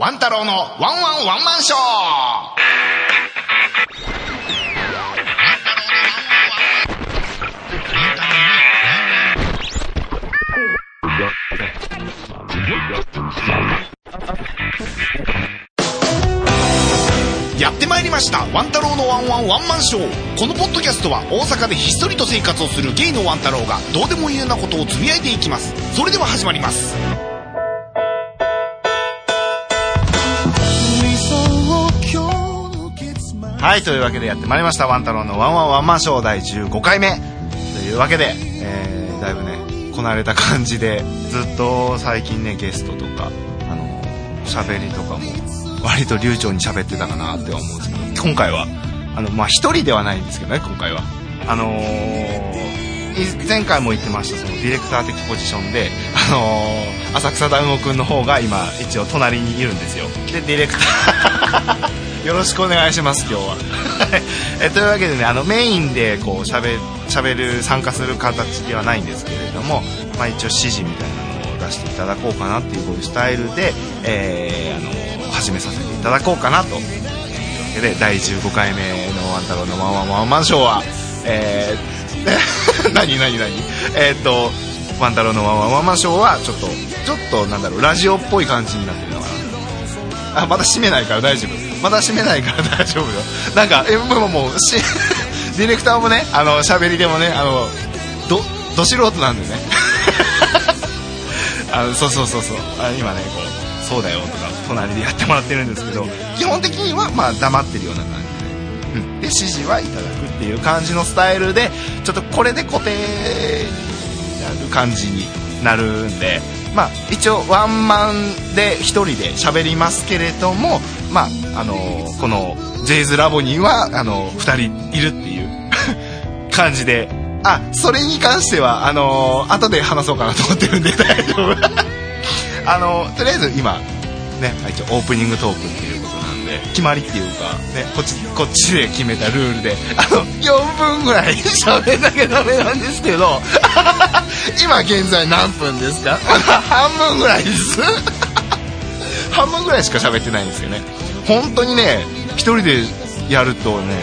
ワン太郎のワンワンワンマンショー。やってまいりました。ワン太郎のワンワンワンマンショー。このポッドキャストは大阪でひっそりと生活をするゲイのワン太郎がどうでもいいようなことをつぶやいていきます。それでは始まります。はいというわけでやってまいりました。ワン太郎のワンワンワンマンショー第15回目というわけで、えー、だいぶねこなれた感じでずっと最近ねゲストとかあの喋りとかも割と流暢に喋ってたかなって思うんですけど今回はあのまあ一人ではないんですけどね今回は。あのー、前回も言ってましたそのディレクター的ポジションで、あのー浅草大悟くんの方が今一応隣にいるんですよ。でディレクター。よろしくお願いします今日は。えというわけでねあのメインでこうしゃべしゃべる参加する形ではないんですけれども、まあ、一応指示みたいなのを出していただこうかなっていうこういうスタイルで、えー、あの始めさせていただこうかなと。いうわけで第15回目の「ワン太郎のワンワンワンマンショーは」えー、何何何？えー、っと「ワン太郎のワンワンワンマンショー」はちょっとちょっとなんだろうラジオっぽい感じになってるのかな。あまだ閉めないから大丈夫。まだ閉めないから大丈夫よ。なんかえもうもうし ディレクターもねあの喋りでもねあのどど素人なんでね。あのそうそうそうそう。あ今ねこうそうだよとか隣でやってもらってるんですけど基本的にはまあ黙ってるような感じで,、うん、で指示はいただくっていう感じのスタイルでちょっとこれで固定になる感じになるんで。まあ一応ワンマンで1人で喋りますけれどもまああのこのジェイズラボにはあの2人いるっていう。感じで。あそれに関してはあの後で話そうかなと思ってるんで 大丈夫。あのとりあえず今ね一応オープニングトークっていうことなんで決まりっていうか、ね、こっちこっちで決めたルールで。あの4分ぐらい喋んなきゃダメなんですけど。今現在何分ですか？半分ぐらいです。半分ぐらいしか喋ってないんですよね。本当にね一人でやるとね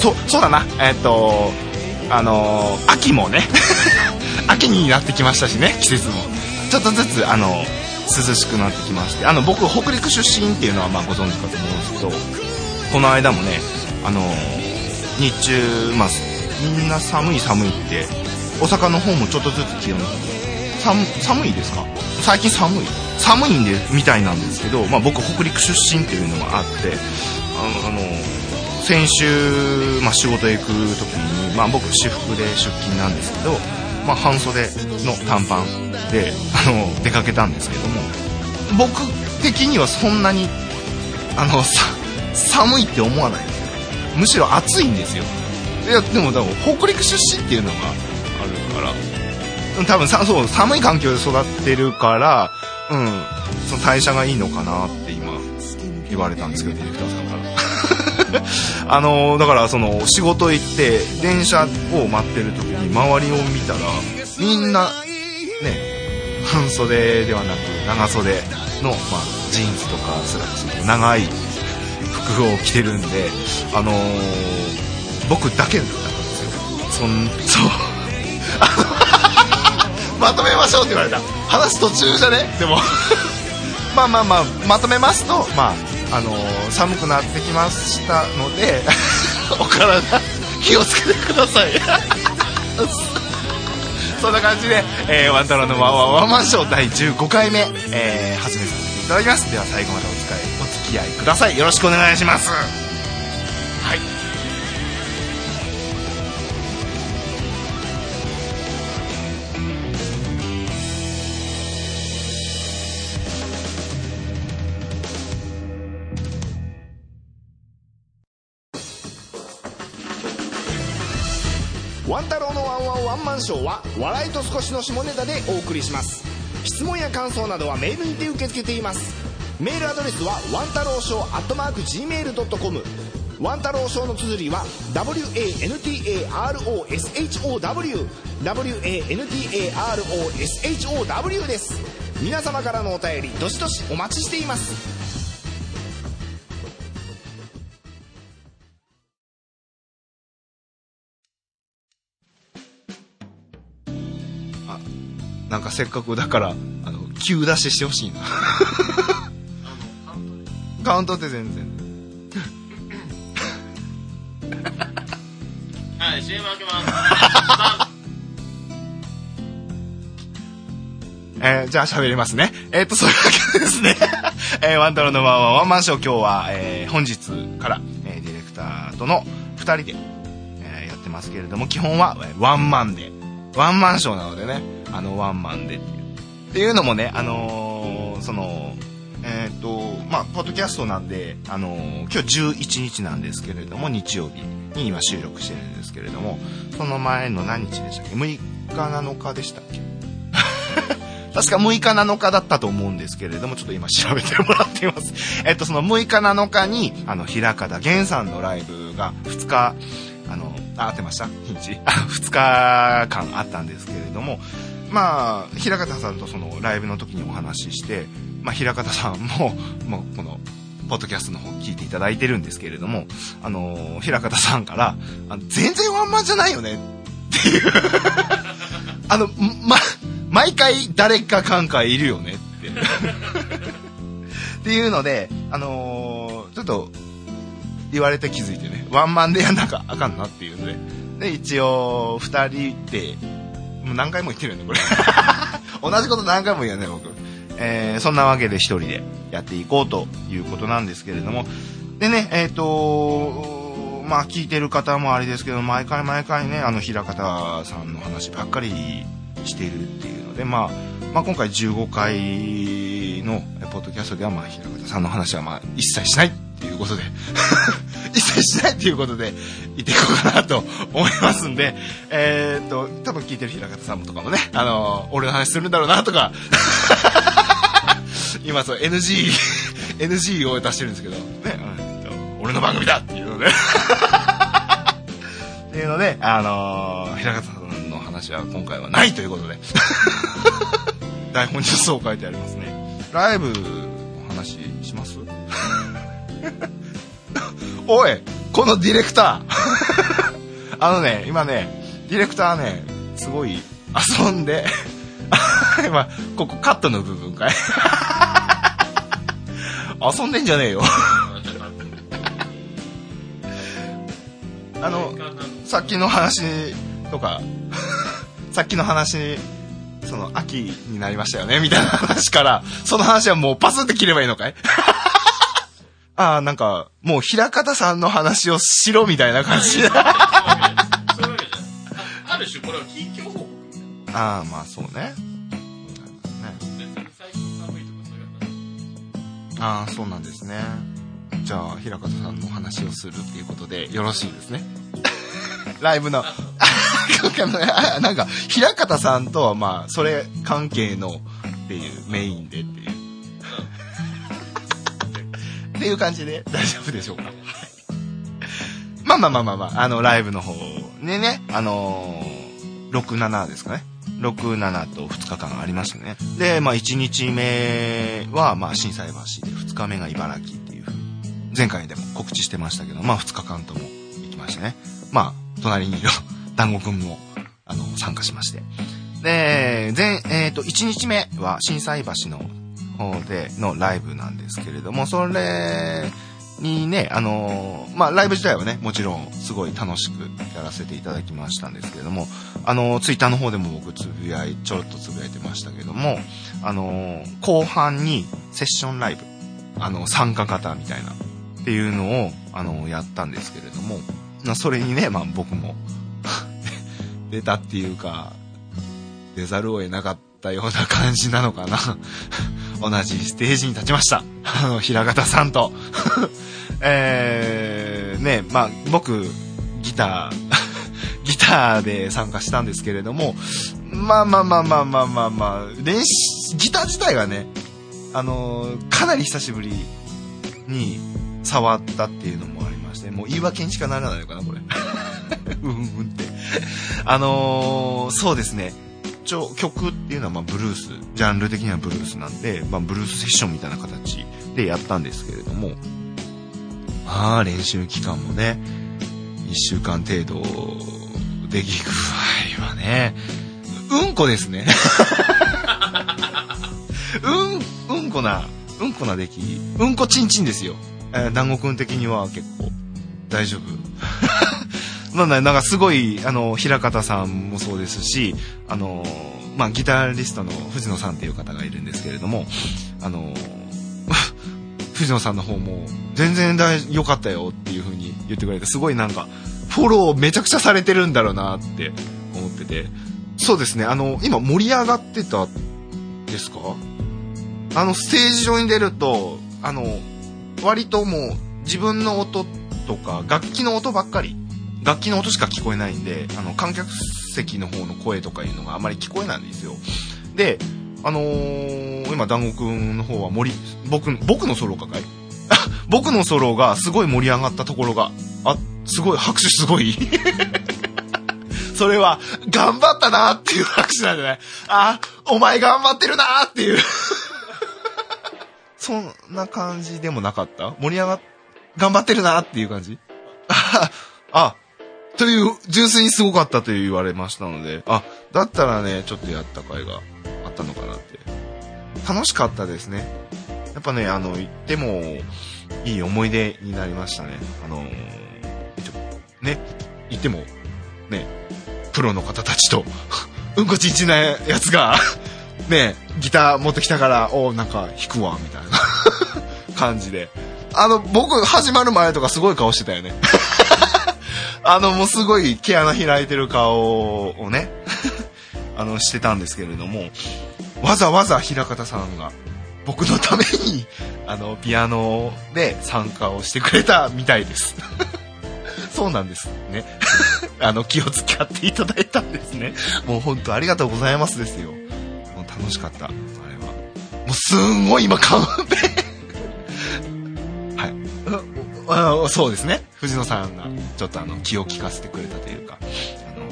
そそうだなえっ、とあのー秋もね 秋になってきましたしね季節も。ちょっとずつあの涼しくなってきましてあの僕北陸出身っていうのはまあご存知かと思うんですけどこの間もねあの日中まあみんな寒い寒いって大阪の方もちょっとずつ気温寒寒いですか？最近寒い。寒いんでみたいなんですけど、まあ、僕北陸出身っていうのもあってあの先週、まあ、仕事行く時に、まあ、僕私服で出勤なんですけど、まあ、半袖の短パンであの出かけたんですけども僕的にはそんなにあの寒いって思わないんですよむしろ暑いんですよ。いやでも多分北陸出身っていうのがあるから多分さそう寒い環境で育ってるからうんその代謝がいいのかなって今言われたんですけどディレクターさんから。あのだからその仕事行って電車を待ってる時に周りを見たらみんなね半袖ではなく長袖の、まあ、ジーンズとかスラックスの長い服を着てるんであのー僕だけだったんですよ。そんそう。まとめましょうって言われた。話途中じゃね？でも。まあまあまあまとめますとまああのー寒くなってきましたので お体気をつけてください。そんな感じで、えーワンタロウのワンワンワンマンショー第15回目、えー始めさせていただきます。では最後までお付き合いください。よろしくお願いしますワンワンマンショーは笑いと少しの下ネタでお送りします。質問や感想などはメールにて受け付けています。メールアドレスはワン太郎ショーアットマーク Gmail.com ワン太郎ショーの綴りは WANTAROSHOW WANTAROSHOW です。皆様からのお便りどしどしお待ちしています。なんかせっかくだから、あの、急出ししてほしいな。カウントって全然。はい、CM 開けます。えー、じゃあ喋りますね。えー、っと、そういうわけでですね。えー、ワンタロのワンワンワンマンショー今日は、えー、本日から、えー、ディレクターとの二人で、えー、やってますけれども、基本は、えー、ワンマンで、ワンマンショーなのでね、あの、ワンマンでっていう。っていうのもね、あのー、その、えっ、ー、と、まあ、ポッドキャストなんで、あのー、今日11日なんですけれども、日曜日に今収録してるんですけれども、その前の何日でしたっけ ?6 日7日でしたっけ？確か6日7日だったと思うんですけれども、ちょっと今調べてもらっています。えっと、その6日7日に、あの、平方源さんのライブが2日、あの、あ、合ってました？日にち ?2 日間あったんですけれども、まあ、平方さんとそのライブの時にお話しして、まあ、平方さんも、もうこの、ポッドキャストの方聞いていただいてるんですけれども、あのー、平方さんから、あの全然ワンマンじゃないよねっていう。あの、ま、毎回誰かかんかいるよねって。っていうので、あのー、ちょっと、言われて気づいてね、ワンマンでやんなきゃあかんなっていうので、で、一応、二人で、もう何回も言ってるよね、これ。同じこと何回も言うよね、僕。えー、そんなわけで一人でやっていこうということなんですけれども、でね、えっ、ー、とまあ聞いてる方もあれですけど、毎回毎回ね、あの、平方さんの話ばっかりしているっていうので、まあ、まあ、今回15回のポッドキャストでは、まあ、平方さんの話は、まあ、一切しないっていうことで一切しないっていうことで言っていこうかなと思いますんで、えー、っと、多分聞いてる平方さんとかもね、あの、俺の話するんだろうなとか 今そう NG、NG を出してるんですけど、ね、うん、俺の番組だっていうので。っていうので、あのー、平方さんの話は今回はないということで。台本にそう書いてありますね。ライブお話おいこのディレクター。あのね今ねディレクターねすごい遊んで。今ここカットの部分かい。遊んでんじゃねえよ。あのさっきの話とかさっきの話、その、秋になりましたよねみたいな話から、その話はもうパスって切ればいいのかい？ああ、なんか、もう平方さんの話をしろみたいな感じ。ある種これは近況報告ああ、まあそうね。ああ、そうなんですね。じゃあ、平方さんの話をするっていうことでよろしいですね。ライブの、なんか、平方さんとはまあ、それ関係のっていう、メインでっていう。っていう感じで大丈夫でしょうか？まあまあまあまあまあ、あの、ライブの方でね、あのー、6、7ですかね。6、7と2日間ありましたね。で、まあ1日目は、まあ震災橋で2日目が茨城っていう前回でも告知してましたけど、まあ2日間とも行きましたね。まあ、隣にいる 団子くんも、あの、参加しまして。で、前、えっ、ー、と、1日目は震災橋の方でのライブなんですけれども、それにね、あのまあ、ライブ自体はね、もちろんすごい楽しくやらせていただきましたんですけれども、あのツイッターの方でも僕つぶやい、ちょろっとつぶやいてましたけども、あの後半にセッションライブ、あの、参加型みたいな、っていうのを、あのやったんですけれども、まあ、それにね、まあ僕も 出たっていうか、出ざるを得なかったような感じなのかな。同じステージに立ちました。あの、平方さんと。えー、ね、まあ僕、ギター、ギターで参加したんですけれども、まあまあまあまあまあまあまあ、練習、ギター自体がね、あのかなり久しぶりに触ったっていうのもありまして、もう言い訳にしかならないのかな、これ。うんうんって。あのー、そうですね。ちょ、曲っていうのはまブルース、ジャンル的にはブルースなんで、まあブルースセッションみたいな形でやったんですけれども、まあ練習期間もね、1週間程度でき具合はね、うんこですね。うん、うんこな、うんこな出来、うんこちんちんですよ。えー、団子くん的には結構、大丈夫まあ、なんかすごい、あの、平方さんもそうですし、あの、まあ、ギタリストの藤野さんっていう方がいるんですけれども、あの、藤野さんの方も、全然良かったよっていう風に言ってくれて、すごいなんか、フォローめちゃくちゃされてるんだろうなって思ってて、そうですね、あの、今盛り上がってたですか？あの、ステージ上に出ると、あの、割ともう自分の音とか楽器の音ばっかり楽器の音しか聞こえないんであの観客席の方の声とかいうのがあまり聞こえないんですよ。であのー、今団子くんの方は森僕僕のソロかかい。僕のソロがすごい盛り上がったところがあすごい拍手すごい。それは頑張ったなっていう拍手なんじゃない？あお前頑張ってるなっていう。そんな感じでもなかった？盛り上がっ、頑張ってるなっていう感じ？あ、あ、という、純粋にすごかったと言われましたので、あ、だったらね、ちょっとやった甲斐があったのかなって。楽しかったですね。やっぱね、あの、行っても、いい思い出になりましたね。あのね、行っても、ね、プロの方たちと、うんこちんちなやつが、ね、ギター持ってきたから、おなんか弾くわ、みたいな 感じで。あの、僕始まる前とかすごい顔してたよね。あの、もうすごい毛穴開いてる顔をね、あの、してたんですけれども、わざわざ平方さんが僕のために、あの、ピアノで参加をしてくれたみたいです。そうなんですね。あの、気を使っていただいたんですね。もう本当ありがとうございますですよ。もう楽しかった、あれは。もうすんごい今、カンペはい。そうですね。藤野さんが、ちょっとあの、気を利かせてくれたというか、あの、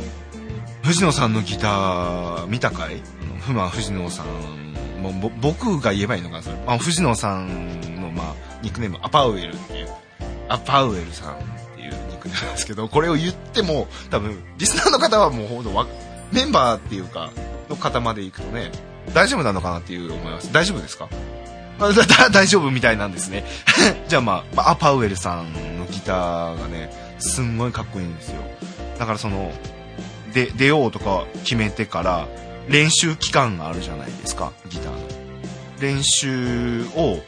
藤野さんのギター見たかい？ふま藤野さん、もう僕が言えばいいのかな、それ。まあ、藤野さんの、まあ、ニックネーム、アパウエルっていう、アパウエルさんっていうニックネームなんですけど、これを言っても、多分、リスナーの方はもうほんとメンバーっていうか、の方まで行くとね、大丈夫なのかなっていう思います。大丈夫ですか？大丈夫みたいなんですね。じゃあまあ、アパウエルさんのギターがね、すんごいかっこいいんですよ。だからその、で、出ようとか決めてから、練習期間があるじゃないですか、ギターの。練習を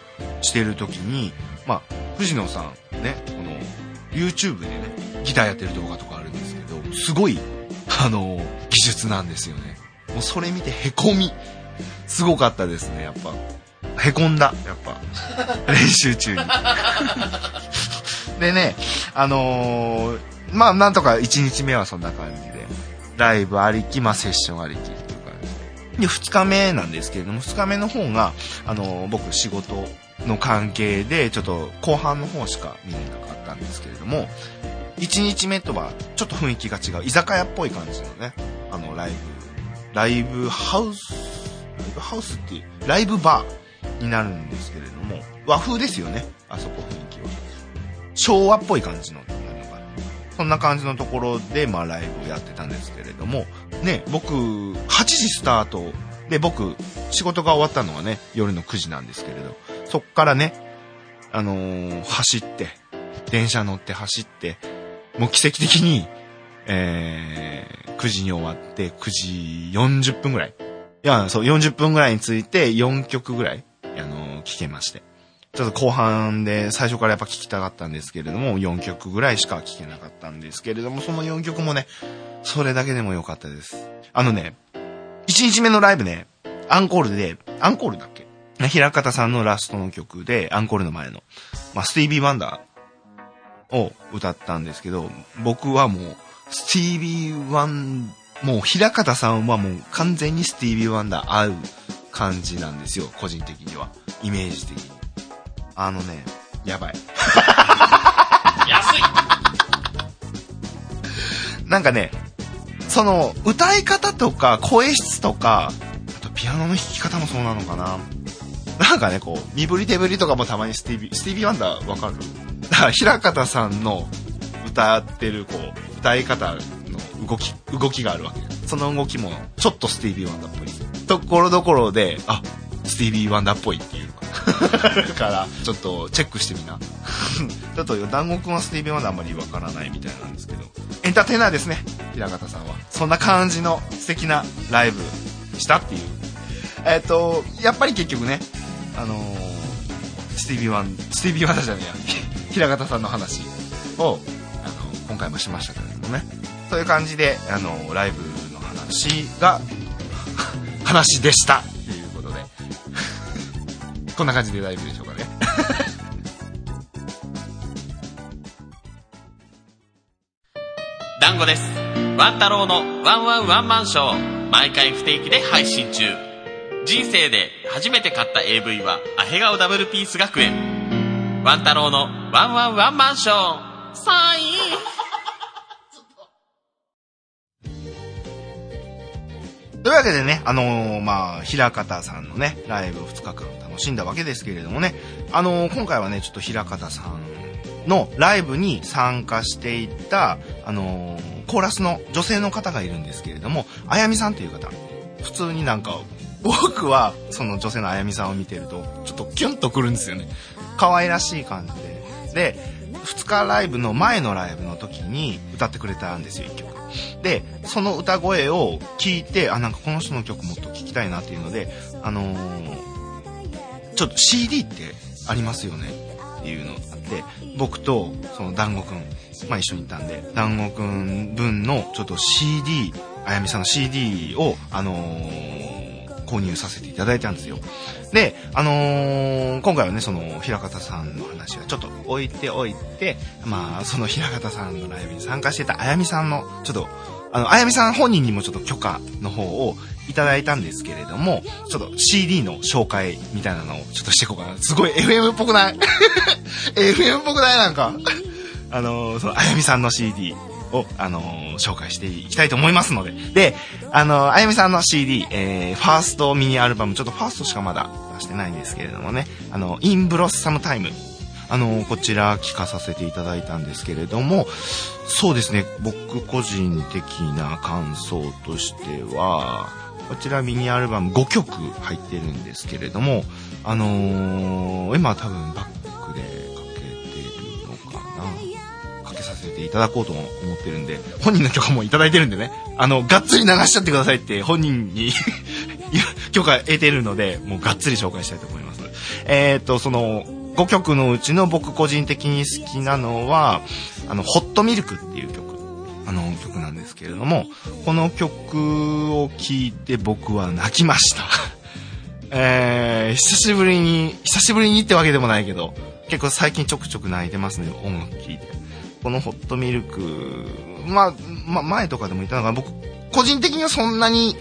してる時に、まあ、藤野さんね、この、YouTube でね、ギターやってる動画とかあるんですけど、すごい、あの、技術なんですよね。もうそれ見てへこみ。すごかったですね、やっぱ。へこんだ、やっぱ。練習中に。でね、あのー、まあ、なんとか1日目はそんな感じで、ライブありき、まあ、セッションありきっていう感じで。で、2日目なんですけれども、2日目の方が、あのー、僕仕事の関係で、ちょっと後半の方しか見れなかったんですけれども、1日目とはちょっと雰囲気が違う、居酒屋っぽい感じのね、あの、ライブ、ライブハウス、ライブハウスっていう、ライブバー、になるんですけれども、和風ですよね、あそこ雰囲気は。昭和っぽい感じの、そんな感じのところで、まあライブをやってたんですけれども、ね、僕、8時スタートで、僕、仕事が終わったのはね、夜の9時なんですけれど、そっからね、あのー、走って、電車乗って走って、もう奇跡的に、えー、9時に終わって、9時40分ぐらい。いや、そう、40分ぐらいについて4曲ぐらいあの、聞けまして。ちょっと後半で最初からやっぱ聞きたかったんですけれども、4曲ぐらいしか聞けなかったんですけれども、その4曲もね、それだけでも良かったです。あのね、1日目のライブね、アンコールで、アンコールだっけ？平方さんのラストの曲で、アンコールの前の、まあ、スティービー・ワンダーを歌ったんですけど、僕はもう、スティービー・ワン、もう平方さんはもう完全にスティービー・ワンダー合う感じなんですよ、個人的には。イメージ的に。あのね、やばい。安い なんかね、その、歌い方とか、声質とか、あとピアノの弾き方もそうなのかな。なんかね、こう、身振り手振りとかもたまにスティービー、スティービーワンダーわかる？だから、平方さんの歌ってる、こう、歌い方の動き、動きがあるわけその動きも、ちょっとスティービーワンダーっぽい。ところどころで、あ、スティービー・ワンダーっぽいっていう からちょっとチェックしてみな。ちょっと団子くんはスティービー・ワンダーあんまりわからないみたいなんですけど。エンターテイナーですね平方さんは。そんな感じの素敵なライブしたっていう。えっ、とやっぱり結局ねあのー、スティービー・ワンスティービー・ワンダーじゃねえや。平方さんの話をあの今回もしましたけれどもね。そういう感じであのライブの話が話でしたということで こんな感じでライブでしょうかね団子です。ワン太郎のワンワンワンマンショー。毎回不定期で配信中。人生で初めて買った AV は、アヘ顔ダブルピース学園。ワン太郎のワンワンワンマンショー。サインというわけでね、あのーまあ、平方さんのね、ライブを2日間楽しんだわけですけれどもね、あのー今回はね、ちょっと平方さんのライブに参加していった、あのーコーラスの女性の方がいるんですけれども、あやみさんという方、普通になんか、僕はその女性のあやみさんを見てると、ちょっとキュンとくるんですよね。可愛らしい感じで。で、2日ライブの前のライブの時に歌ってくれたんですよ、1曲。で、その歌声を聞いて、あ、なんかこの人の曲もっと聴きたいなっていうので、あのーちょっと CD ってありますよね。っていうのがあって、僕とその団子くん、まあ一緒にいたんで、団子くん分のちょっと CD、あやみさんの CD を、あのー購入させていただいたんですよ。で、あのー今回はね、その、平方さんの話はちょっと置いておいて、まあ、その平方さんのライブに参加してたあやみさんの、ちょっと、あの、あやみさん本人にもちょっと許可の方をいただいたんですけれども、ちょっと CD の紹介みたいなのをちょっとしていこうかな。すごい FM っぽくない ?FM っぽくない？なんか。あのーその、あやみさんの CD を、あのー紹介していきたいと思いますので。で、あのーあやみさんの CD、えー、ファーストミニアルバム、ちょっとファーストしかまだ出してないんですけれどもね、あの、インブロッサムタイム。あのーこちら聞かさせていただいたんですけれども、そうですね、僕個人的な感想としては、こちらミニアルバム5曲入ってるんですけれども、あのー今多分バックでせていただこうと思ってるんで、本人の許可もいただいてるんでね、あの、がっつり流しちゃってくださいって本人に 許可得てるので、もうがっつり紹介したいと思います。えっ、と、その、5曲のうちの僕個人的に好きなのは、あの、ホットミルクっていう曲。あの曲なんですけれども、この曲を聴いて僕は泣きました。えー、久しぶりに、久しぶりにってわけでもないけど、結構最近ちょくちょく泣いてますね、音楽聴いて。このホットミルク、まあ、まあ、前とかでも言ったのが、僕、個人的にはそんなに、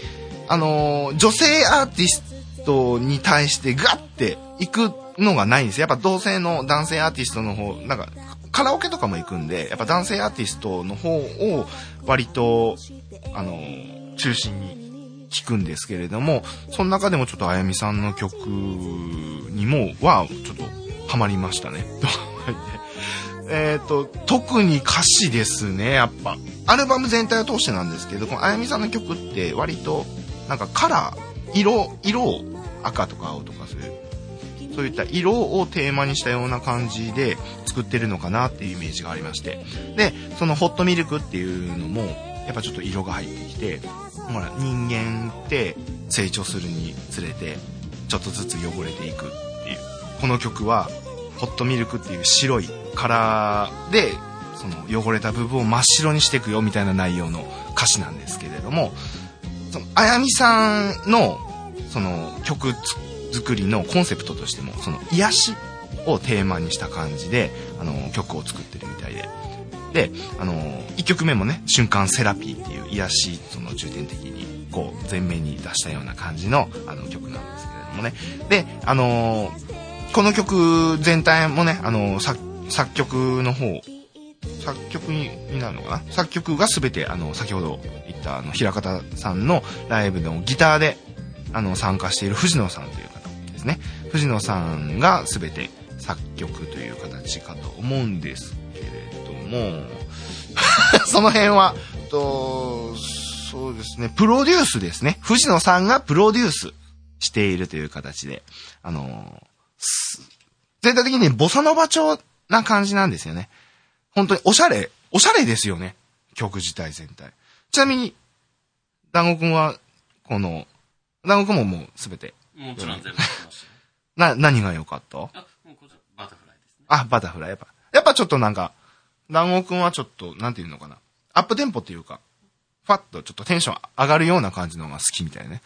あのー女性アーティストに対してガッて行くのがないんですよ。やっぱ同性の男性アーティストの方、なんか、カラオケとかも行くんで、やっぱ男性アーティストの方を割と、あのー中心に聞くんですけれども、その中でもちょっとあやみさんの曲にも、は、ちょっとハマりましたね。えっと、特に歌詞ですね、やっぱ。アルバム全体を通してなんですけど、このあやみさんの曲って割と、なんかカラー、色、色を赤とか青とかそういう、そういった色をテーマにしたような感じで作ってるのかなっていうイメージがありまして。で、そのホットミルクっていうのも、やっぱちょっと色が入ってきて、ほら、人間って成長するにつれて、ちょっとずつ汚れていくっていう。この曲は、ホットミルクっていう白いカラーで、その汚れた部分を真っ白にしていくよみたいな内容の歌詞なんですけれども、その、あやみさんの、その曲つ作りのコンセプトとしても、その癒しをテーマにした感じで、あの、曲を作ってるみたいで。で、あの、1曲目もね、瞬間セラピーっていう癒し、その重点的に、こう、前面に出したような感じの、あの、曲なんですけれどもね。で、あのこの曲全体もね、あの作、作曲の方、作曲になるのかな？作曲が全て、あの、先ほど言った、あの、平方さんのライブのギターで、あの、参加している藤野さんという方ですね。藤野さんが全て作曲という形かと思うんですけれども、その辺は、と、そうですね、プロデュースですね。藤野さんがプロデュースしているという形で、あの全体的にボサノバ調な感じなんですよね。本当におしゃれ、おしゃれですよね。曲自体全体。ちなみに、団子くんは、この、団子くんももうすべて、もちろん全部ましたよ。な、何が良かった？あ、もうこちら、バタフライですね。あ、バタフライ。やっぱ、やっぱちょっとなんか、団子くんはちょっと、なんていうのかな。アップテンポっていうか、ファッとちょっとテンション上がるような感じのが好きみたいね。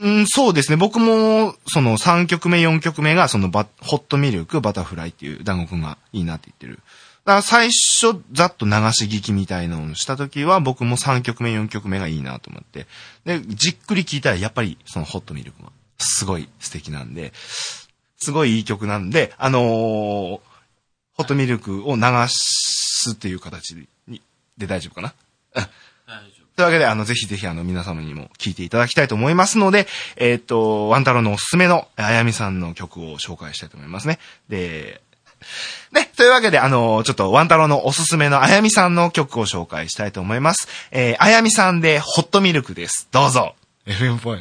うん、そうですね。僕も、その3曲目、4曲目が、そのバ、ホットミルク、バタフライっていう団子くんがいいなって言ってる。だから最初、ざっと流し聞きみたいなのをした時は、僕も3曲目、4曲目がいいなと思って。で、じっくり聞いたら、やっぱり、そのホットミルクが、すごい素敵なんで、すごいいい曲なんで、あのーホットミルクを流すっていう形に、で大丈夫かな？というわけで、あの、ぜひぜひ、あの、皆様にも聴いていただきたいと思いますので、えっ、と、ワンタロウのおすすめの、あやみさんの曲を紹介したいと思いますね。で、ね、というわけで、あの、ちょっと、ワンタロウのおすすめのあやみさんの曲を紹介したいと思います。えー、あやみさんで、ホットミルクです。どうぞ。FM っぽい。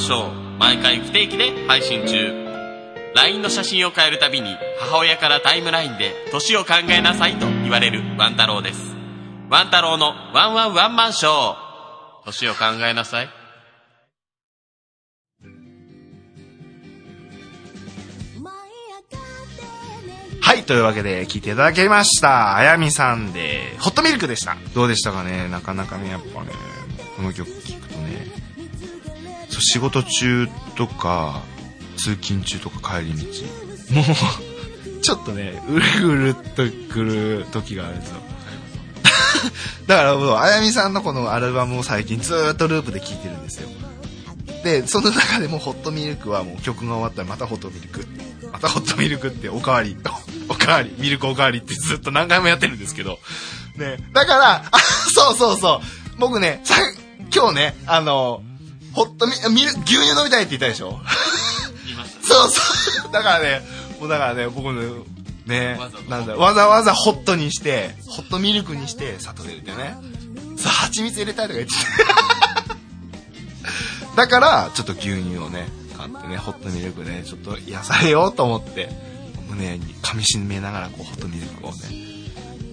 ショー毎回不定期で配信中。LINE の写真を変えるたびに母親からタイムラインで年を考えなさいと言われるワン太郎です。ワン太郎のワンワンワンマンショー。年を考えなさい。はい、というわけで聞いていただきました。あやみさんで、ホットミルクでした。どうでしたかね？なかなかね、やっぱね、この曲聴くとね、仕事中とか、通勤中とか帰り道、もう、ちょっとね、うるうるっとくる時があるんですよ。だからもう、あやみさんのこのアルバムを最近ずーっとループで聴いてるんですよ。で、その中でもホットミルクはもう曲が終わったらまたホットミルク。またホットミルクっておかわり、おかわり、ミルクおかわりってずっと何回もやってるんですけど。ね。だから、あ、そうそうそう。僕ね、さ、今日ね、あの、ホットミ、ミル、牛乳飲みたいって言ったでしょ？そうそう。だからね、もうだからね、僕ね、ねわざわ、ざなんだ、わざわざホットにして、ホットミルクにして、砂糖入れてね。さ、蜂蜜入れたいとか言ってて。だから、ちょっと牛乳をね、買ってね、ホットミルクね、ちょっと癒されようと思って、胸に噛み締めながら、こう、ホットミルクをね、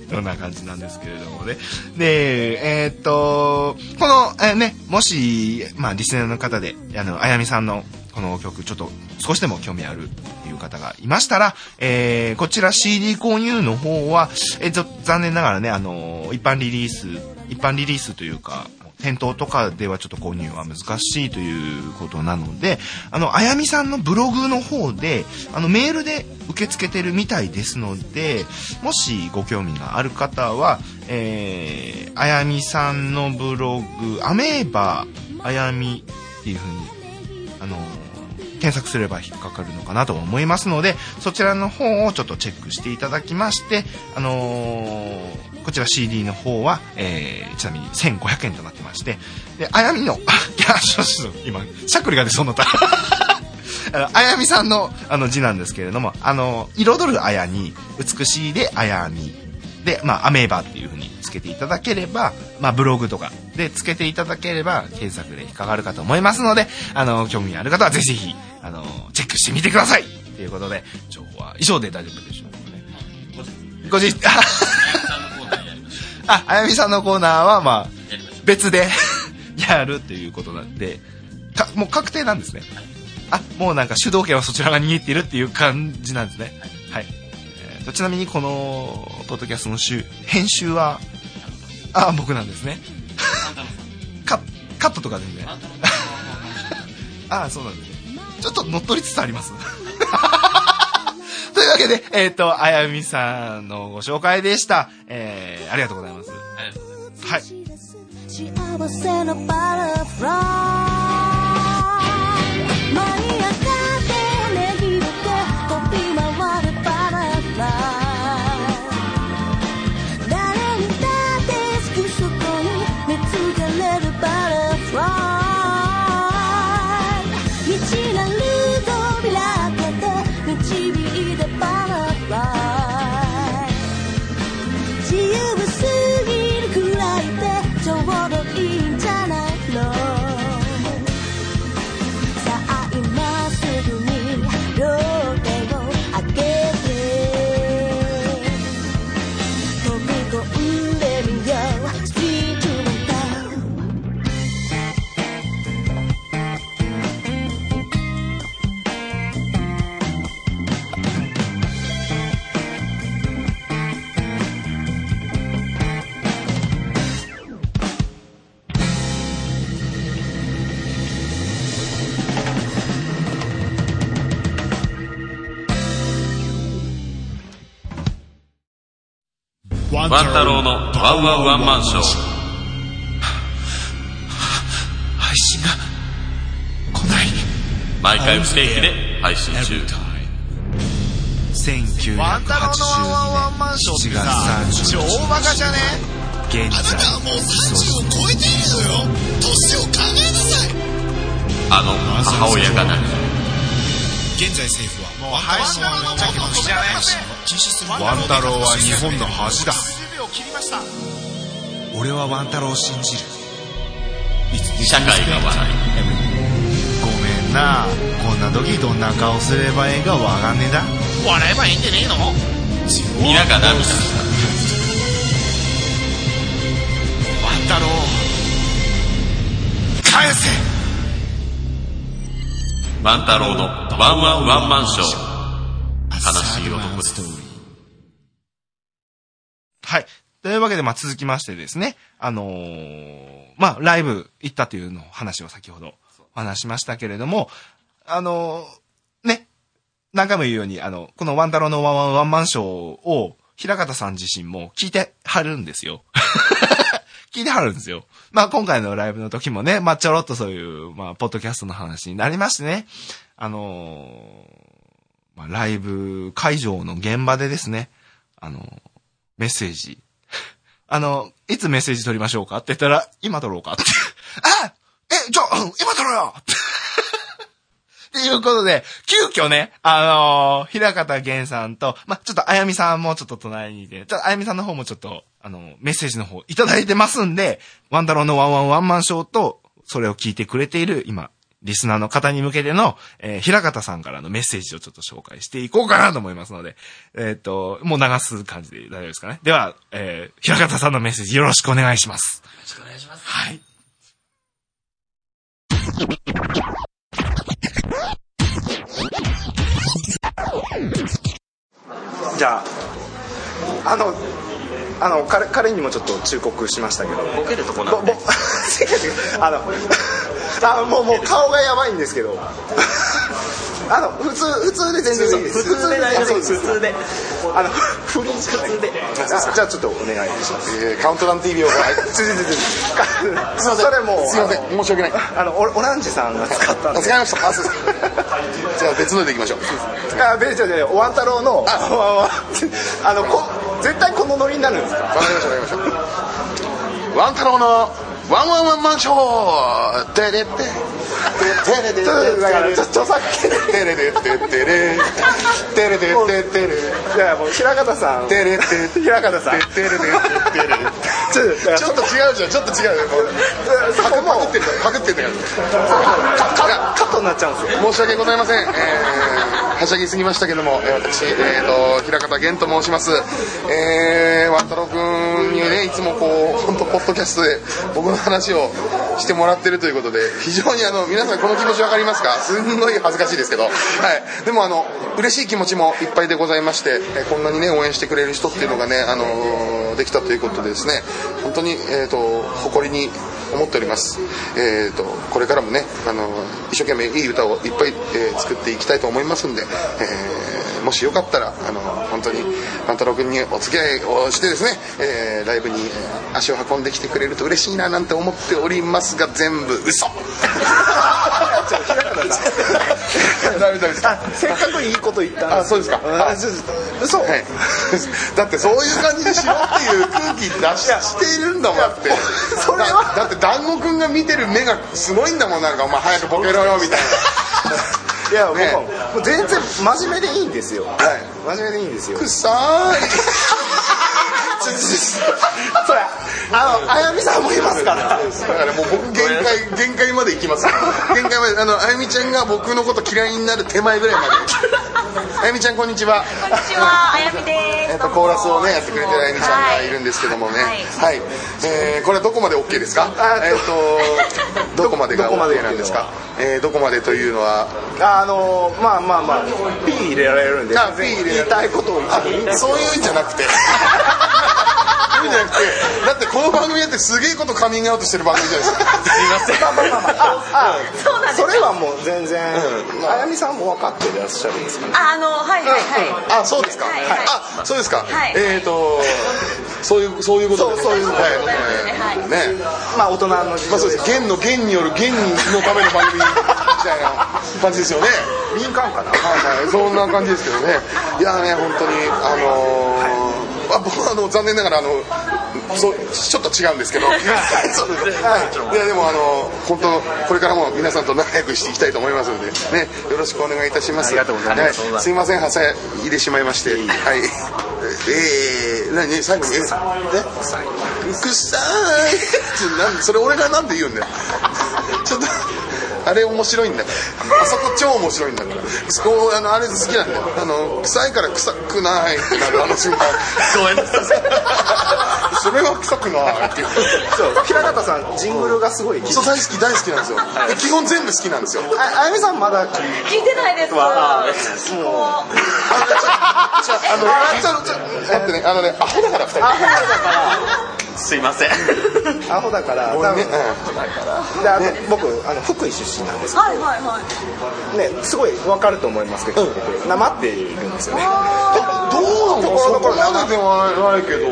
そんな感じなんですけれどもね。で、えーっと、この、えーね、もし、まあ、リスナーの方で、あの、あやみさんのこの曲、ちょっと少しでも興味あるっていう方がいましたら、えーこちら CD 購入の方は、えーちょ残念ながらね、あの、一般リリース、一般リリースというか、店頭とかではちょっと購入は難しいということなので、あの、あやみさんのブログの方で、あの、メールで受け付けてるみたいですので、もしご興味がある方は、えー、あやみさんのブログ、アメーバあやみっていう風に、あの検索すれば引っかかるのかなと思いますので、そちらの方をちょっとチェックしていただきまして、あのーこちら CD の方は、えー、ちなみに1500円となってまして、で、あやみの、あ、いや、ちょっと今、しゃっくりが出そうになった。あ あやみさんのあの字なんですけれども、あの、彩るあやに、美しいであやみ。で、まあ、アメーバっていう風につけていただければ、まあ、ブログとかでつけていただければ、検索で引っかかるかと思いますので、あの、興味ある方はぜひぜひ、あの、チェックしてみてくださいということで、情報は以上で大丈夫でしょうかね。ごじ、あ、さんのああやみさんのコーナーは、まあ、別で やるっていうことなんで、かもう確定なんですね。あ、もうなんか主導権はそちらが握っているっていう感じなんですね。はい。えーとちなみにこの、ポッドキャストの週、編集は、あ、僕なんですね。カカットとか全然。あ、そうなんですね。ちょっと乗っ取りつつあります。というわけで、えっ、と、あやみさんのご紹介でした。えー、ありがとうございます。ありがとうございますはい。ワンワンワンマンショー。配信が来ない。毎回不定期で配信中。1982ワン太郎のワンワンワンマンショーってさ7月30日。超バカじゃね現在あなたはもう30を超えているのよ。年を考えなさい。あの母親がなる現在政府はもう配信をぶっちゃけじゃね禁止する。ワン太郎は日本の恥だした。俺はワン太郎を信じる。社会が笑ごめんな。こんな時どんな顔すればええかわかんねえだ。笑えばいいんじゃねえの？い皆が涙したワン太郎返せ。万太郎のワンワンワンマンショーまあ、続きましてですね、あのーまあ、ライブ行ったというのを話を先ほどお話しましたけれども、あのーね、何回も言うように、あの、このワン太郎のワンワンワンマンショーを、平方さん自身も聞いてはるんですよ。聞いてはるんですよ。まあ、今回のライブの時もね、まあ、ちょろっとそういう、まあ、ポッドキャストの話になりましてね、あのーまあ、ライブ会場の現場でですね、あのーメッセージ。あの、いつメッセージ取りましょうか？って言ったら、今取ろうか？って。あえ、じゃあ、今取ろうよ！って。いうことで、急遽ね、あのー、平方源さんと、ま、ちょっとあやみさんもちょっと隣にいて、ちょっとあやみさんの方もちょっと、あの、メッセージの方いただいてますんで、ワンダローのワンワンワンマンショーと、それを聞いてくれている、今、リスナーの方に向けての、えー、平方さんからのメッセージをちょっと紹介していこうかなと思いますので、えっ、と、もう流す感じで大丈夫ですかね。では、えー、平方さんのメッセージよろしくお願いします。よろしくお願いします。はい。じゃあ、あの、あの、彼、彼にもちょっと忠告しましたけど。ボケるとこなんで あの、あもう、もう顔がやばいんですけど。あの、普通、普通で全然いいです。普通で大丈夫です。普通で。あの、フリーじゃじゃあちょっとお願いします。えーカウントダウン TV を、はい、つづつづつそれもう、すいません。申し訳ない。あの、オオランジさんが使ったんで。使いました。あそうですじゃあ別のでいきましょう。あ、ベルチャで、ワン太郎の、あ、あの、こ、絶対このノリになるんですかわかりましたわかりましたワン太郎のワンワンワンマンショーテレテテレテちょっとだから、ちょ著作権。テレテテテレテレテテテレいや、もう、平方さん。テレテ平方さん。テレテテレちょっと、違うじゃんちょっと違うよもうそこもパクってんだパクってんだよカットになっちゃうんですよ。申し訳ございません、えー、しゃぎすぎましたけども、え私、えー、と平方源と申します、えー、ワン太郎君にねいつもこう本当ポッドキャストで僕の話をしてもらってるということで非常にあの皆さんこの気持ち分かりますか？すんごい恥ずかしいですけど、はい、でもあの嬉しい気持ちもいっぱいでございまして、えこんなにね応援してくれる人っていうのがね、あのできたということでですね。本当に、えー、と誇りに思っております、えー、とこれからもね、あの一生懸命いい歌をいっぱい、えー作っていきたいと思いますんで、えもしよかったらあの本当に万太郎君にお付き合いをしてですね、えーライブにえー足を運んできてくれると嬉しいななんて思っておりますが全部嘘。ダメダメです。あ、せっかくいいこと言ったんあそうですか。嘘。はい、だってそういう感じにしようっていう空気出ししているんだもんだって。それは。だだって団子くんが見てる目がすごいんだもん。なんかお前早くボケろよみたいいや、ね。もう、全然真面目でいいんですよ。なはい。真面目でいいんですよ。くさーい。それ、あの、あやみさんもいますから。だからもう僕限界限界まで行きます限界まであのあゆみちゃんが僕のこと嫌いになる手前ぐらいまであゆみちゃんこんにちは。こんにちは、あやみです。えっとコーラスをねやってくれてるあゆみちゃんがいるんですけどもね。はい。はい、えーこれはどこまで OK ですか？あえっとどこまでがどこまで OK なんですか？えーどこまでというのは？あの、まあまあまあ、P 入れられるんで、あ P 入れられる。言いたいことを。そういうんじゃなくて そういうんじゃなくてだってこの番組だってすげえことカミングアウトしてる番組じゃないですか。まあまあまあまあ、あ、そうなんです。それはもう全然、あやみさんも分かってらっしゃるんですかね。あ、あの、はいはいはい。あそうですか、はいはい。あそうですか、はい。えっ、とそういうそういうことで。すそうそういうことはい。はい。ね。まあ大人の事まあそうです。情。弦の弦による弦のための番組みたいな 感じですよね。民間かな。はいはい。そんな感じですけどね。いやね本当にあのーあ僕はあの残念ながらあのそうちょっと違うんですけど、はい、いやでもあの本当これからも皆さんと仲良くしていきたいと思いますのでねよろしくお願いいたします。ありがとうございます。はす。いませんはしゃいでしまいまして、はい。えー、何ね最後にえね臭い。ちょなんそれ俺がなんで言うんだよ。ちょっとあれ面白いんだから。あそこ超面白いんだから。そこあのあれ好きなんだよ。あの臭いから臭くないってなるあの瞬間。ごめんなさい。それは臭くないっていう。そう。平方さんジングルがすごいそう大好き大好きなんですよ。で基本全部好きなんですよ。ああやみさんまだ？聞いてないです。わもうああのちょちょ待ってね。あのねアホだから二人。アホだかすいません。ら アホだから多分であと僕あの福井出身なんですけはいはいはい。どねすごい分かると思いますけど聞いてて。なまっているんですよねころどころそこまでではないけど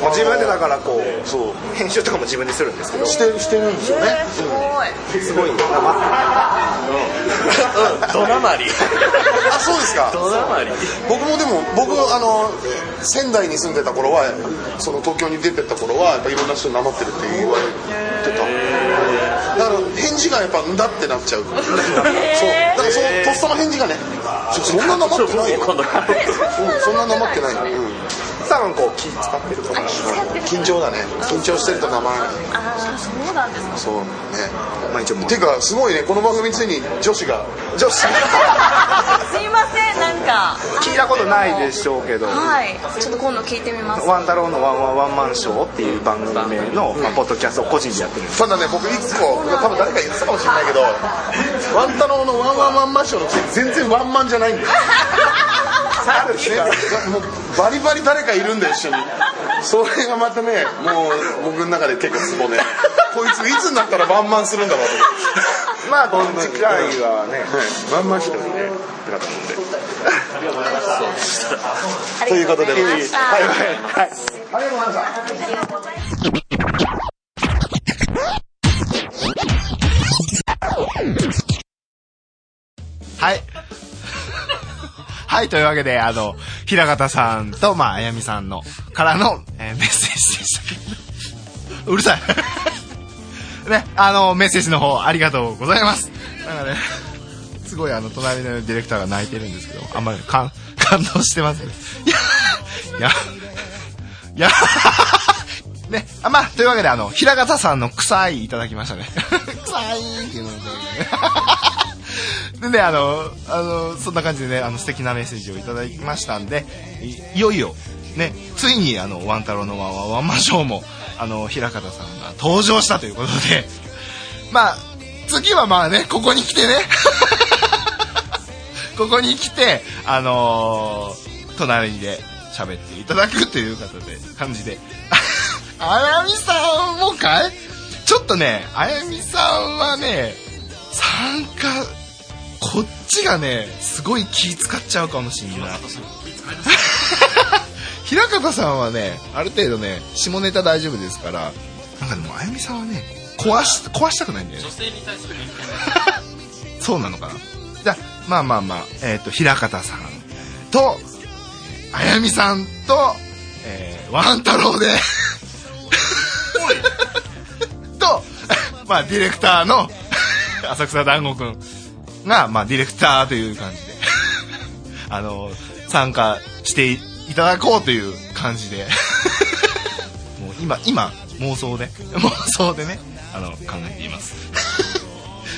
まあ自分でだからこうそう。編集とかも自分でするんですけど。してしてるんですよね。えーすごい。すごいな。まドラマリあそうですか。ドラマリ僕もでも僕あの仙台に住んでた頃はその東京に出てった頃はやっぱいろんな人になまってるって言われてただから返事がやっぱんだってなっちゃう。そう。だからそのとっさの返事がねそそんななまってないよ。そんななまってない。よ、うん多分こう気使ってるとか緊張だね。緊張してるとなまらないああそうなんですか。そうね。まあ一応もう。ていうかすごいね。この番組ついに女子が。女子。すいませんなんか。聞いたことないでしょうけど。はい。ちょっと今度聞いてみます。ワン太郎のワンワンワンマンショーっていう番組名の、まあ、ポッドキャストを個人でやってるんです。ただね僕一個多分誰か言ってたかもしれないけど ワン太郎のワンワンワンマンショーのくせに全然ワンマンじゃないん だよ全然もうバリバリ誰かいるんだよ一緒に。それがまたねもう僕の中で結構ツボね。こいついつになったらワンマンするんだろうと。思ってまあこの次回はね。ワンマン一人ね。ってなったもんでということでありがとうござい。ましたはいはい。というわけで、あの、平方さんと、まあ、あやみさんの、からの、えーメッセージでしたけど。うるさい。ね、あの、メッセージの方、ありがとうございます。なんかね、すごいあの、隣のディレクターが泣いてるんですけど、あんまり感、感動してますね。いや、いや、いや、ね、あまあ、というわけで、あの、平方さんの臭いいただきましたね。臭いっていうのをいただきました でね、あの、あの、そんな感じでね、あの、素敵なメッセージをいただきましたんで、いよいよ、ね、ついに、あの、ワン太郎のワンワンワンマンショーも、あの、平方さんが登場したということで、まあ、次はまあね、ここに来てね、ここに来て、あのー隣で喋っていただくという方で、感じで。あやみさんもかいちょっとね、あやみさんはね、参加、こっちがね、すごい気使っちゃうかもしれない。平方さんはね、ある程度ね、下ネタ大丈夫ですから、なんかでも、あやみさんはね、壊し、壊したくないんだよね。女。性に対するそうなのかな。じゃあまあまあまあ、えっ、と、平方さんと、あやみさんと、えー、ワン太郎で、と、まあ、ディレクターの、浅草団子くんが、まあ、ディレクターという感じで、あの、参加していただこうという感じで、もう今、今、妄想で、妄想でね、あの、考えています。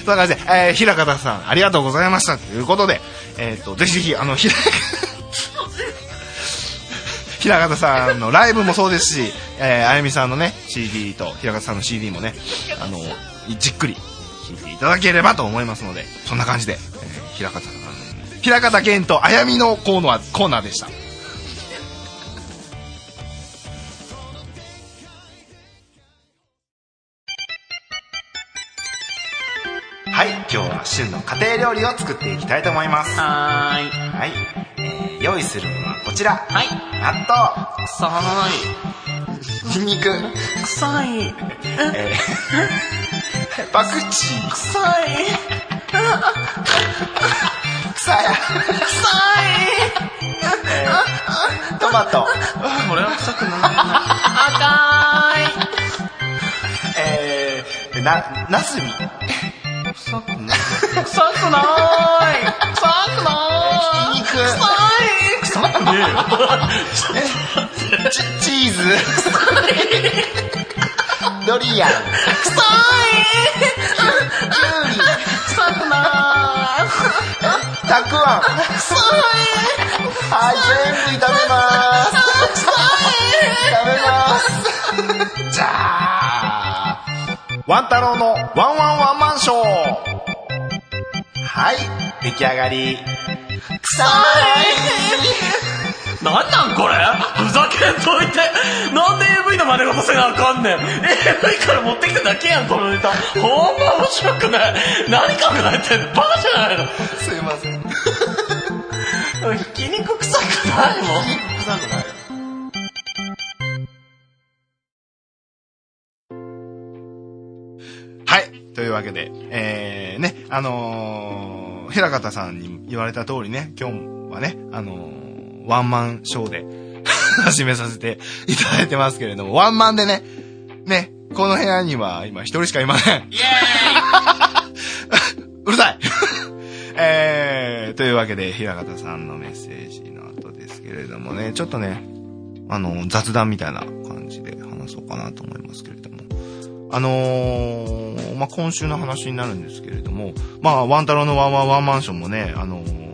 そんな感じで、えー、平方さん、ありがとうございました。ということで、えっ、と、ぜひぜひ、あの、平、平方さんのライブもそうですし、えー、あやみさんのね、CD と、平方さんの CD もね、あの、じっくり聴いていただければと思いますので、そんな感じで、えー、平方平方健とあやみのコーナー、コーナーでした。はい、今日は旬の家庭料理を作っていきたいと思います。はーい。はい、えー用意するのはこちら。はい。納豆、臭ニンニク、い。臭いえーパクチー、臭い草や、トマト、これは臭くない。赤えー、な、ナスビ、い臭くない。臭くない。臭くない。ニンニク、臭くねえよチチーズ、ドリアン。くそーいキュウリ。臭くなーたくあん。くそーいはい、全部炒めまーす。くそーい炒めまーす。じゃあ、ワン太郎のワンワンワンマンショー。はい、出来上がり。くそーいなんなんこれ？ふざけんといて。なんで AV の真似事せなあかんねん。AV から持ってきただけやんこのネタ。ほんま面白くない。何考えてんの？バカじゃないの。すいません。ひき肉臭くないもん。臭くないはい。というわけで、えー、ね、あのー、平方さんに言われた通りね、今日はね、あのー、ワンマンショーで 始めさせていただいてますけれども、ワンマンでね、ね、この部屋には今一人しかいません。イエ うるさい えー、というわけで、平方さんのメッセージの後ですけれどもね、ちょっとね、あの、雑談みたいな感じで話そうかなと思いますけれども。あのー、まあ、今週の話になるんですけれども、まあ、ワン太郎のワンワンワンマンションもね、あのー、まあ、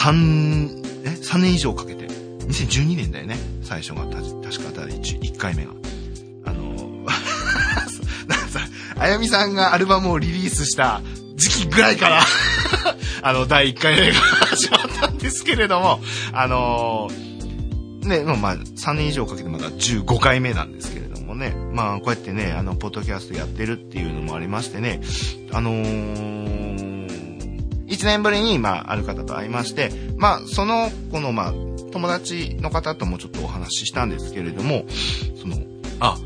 3、え ?3 年以上かけて、2012年だよね、最初が、た確か第 1, 1回目が。あの、あやみさんがアルバムをリリースした時期ぐらいから、あの、第1回目が始まったんですけれども、あのーね、まあ、3年以上かけてまだ15回目なんですけれどもね、まあ、こうやってね、あの、ポッドキャストやってるっていうのもありましてね、あのー、1年ぶりに、まあ、ある方と会いまして、まあ、その子の、まあ、友達の方ともちょっとお話ししたんですけれども、その、あ、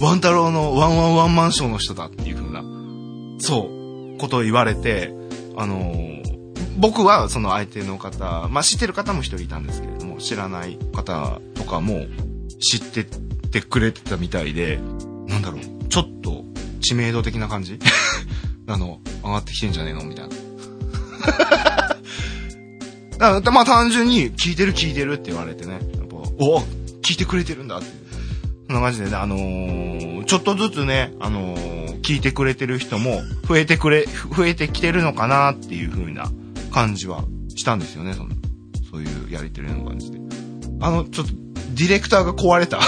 ワン太郎のワンワンワンマンショーの人だっていう風な、そう、ことを言われて、あのー僕はその相手の方、まあ知ってる方も一人いたんですけれども、知らない方とかも知っててくれてたみたいで、なんだろう、ちょっと知名度的な感じ？あの、上がってきてんじゃねえの？みたいな。だからまあ単純に聞いてる聞いてるって言われてね、やっぱ、お聞いてくれてるんだって。そんな感じでね、あのーちょっとずつね、あのー聞いてくれてる人も増えてくれ、増えてきてるのかなっていう風な感じはしたんですよね、その、そういうやりとりの感じで。あの、ちょっと、ディレクターが壊れた。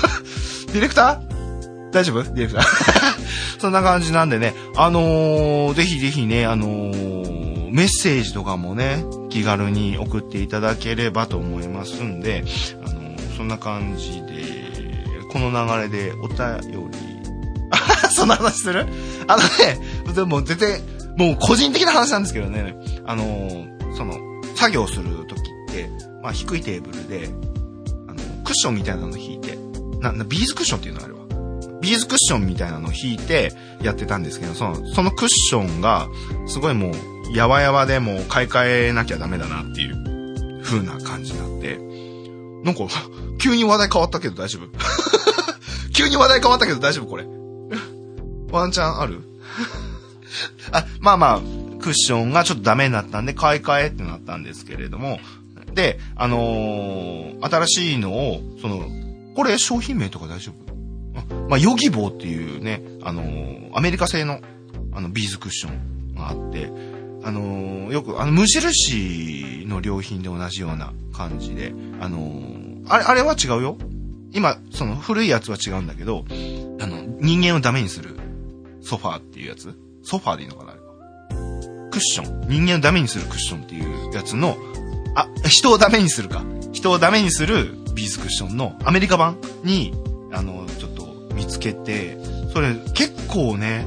ディレクター？大丈夫？ディレクター？そんな感じなんでね、あのーぜひぜひね、あのーメッセージとかもね、気軽に送っていただければと思いますんで、あのそんな感じで、この流れでお便り、あ そんな話する？あのね、でも全然、もう個人的な話なんですけどね、あのその、作業するときって、まあ低いテーブルで、あの、クッションみたいなの引いて、な、な、ビーズクッションっていうのあれは。ビーズクッションみたいなのを引いてやってたんですけど、その、そのクッションが、すごいもう、やわやわでも買い替えなきゃダメだなっていう風な感じになって、なんか、急に話題変わったけど大丈夫？急に話題変わったけど大丈夫？これ。ワンチャンある？あ、まあまあ、クッションがちょっとダメになったんで、買い替えってなったんですけれども、で、あのー新しいのを、その、これ商品名とか大丈夫？まあ、ヨギボーっていうね、あのーアメリカ製の、あの、ビーズクッションがあって、あのーよく、あの、無印の良品で同じような感じで、あのーあれ、あれは違うよ。今、その古いやつは違うんだけど、あの、人間をダメにするソファーっていうやつソファーでいいのかなあれは。クッション。人間をダメにするクッションっていうやつの、あ、人をダメにするか。人をダメにするビーズクッションのアメリカ版に、あの、ちょっと見つけて、それ結構ね、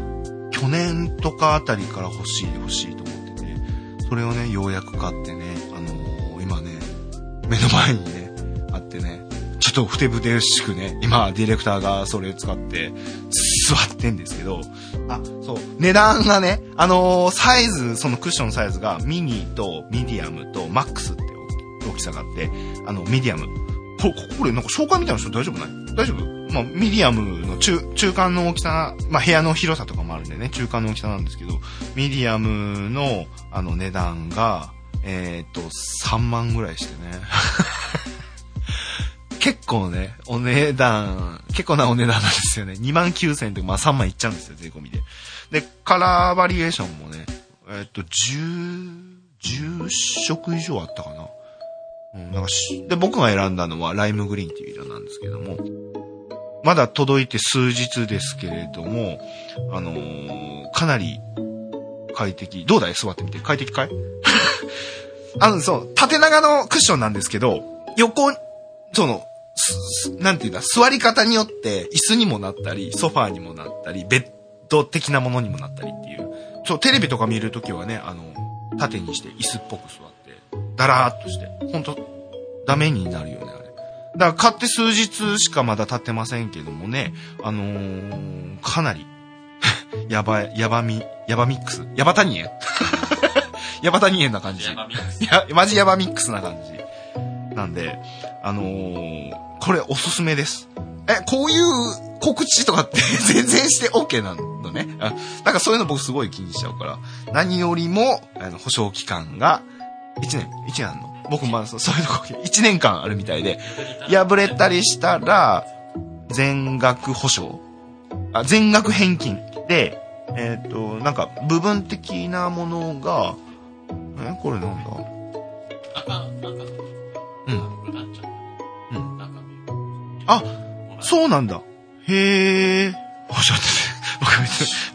去年とかあたりから欲しい欲しい、それをね、ようやく買ってね、あのー今ね、目の前にね、あってね、ちょっとふてぶてしくね、今、ディレクターがそれ使って、座ってんですけど、あ、そう、値段がね、あのーサイズ、そのクッションのサイズが、ミニとミディアムとマックスって大きさがあって、あの、ミディアム。これこれなんか紹介みたいな人大丈夫ない？大丈夫？まあ、ミディアムの中、中間の大きさ、まあ、部屋の広さとかもあるんでね、中間の大きさなんですけど、ミディアムの、あの、値段が、えーっと、3万ぐらいしてね。結構ね、お値段、結構なお値段なんですよね。2万9000とか、まあ3万いっちゃうんですよ、税込みで。で、カラーバリエーションもね、えっと、10、10色以上あったかな。うん、なんかし、で、僕が選んだのはライムグリーンっていう色なんですけども、まだ届いて数日ですけれども、あのーかなり快適。どうだい？座ってみて。快適かい？あの、そう、縦長のクッションなんですけど、横、その、なんていうんだ、座り方によって椅子にもなったり、ソファーにもなったり、ベッド的なものにもなったりっていう。そう、テレビとか見るときはね、あの、縦にして椅子っぽく座って、だらーっとして、ほんと、ダメになるよね、だから買って数日しかまだ経ってませんけどもね、あのー、かなり、やばい、やばみ、やばミックスやばたにえんやばたにえんな感じ。ヤバミックスいや、マジヤバミックスな感じ。なんで、あのー、これおすすめです。え、こういう告知とかって 全然して OK なのね。あなんかそういうの僕すごい気にしちゃうから。何よりも、あの、保証期間が、1年、1年あんの？僕まあそうそういうとこ、1年間あるみたいで、破れたりしたら、全額保証あ、全額返金で、えっ、と、なんか、部分的なものが、え、これなんだ？あ、そうなんだ。へえ。あ、ちょっとね、僕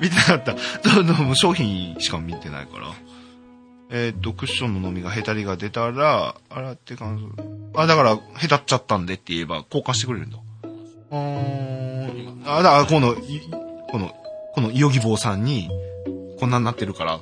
見てなかった。どうも商品しか見てないから。えっ、と、クッションの飲みがヘタリが出たら、洗って乾燥。あ、だから、へたっちゃったんでって言えば、交換してくれるんだ。あー。あ、だから、この、いこの、この、ヨギボーさんに、こんなになってるから、っ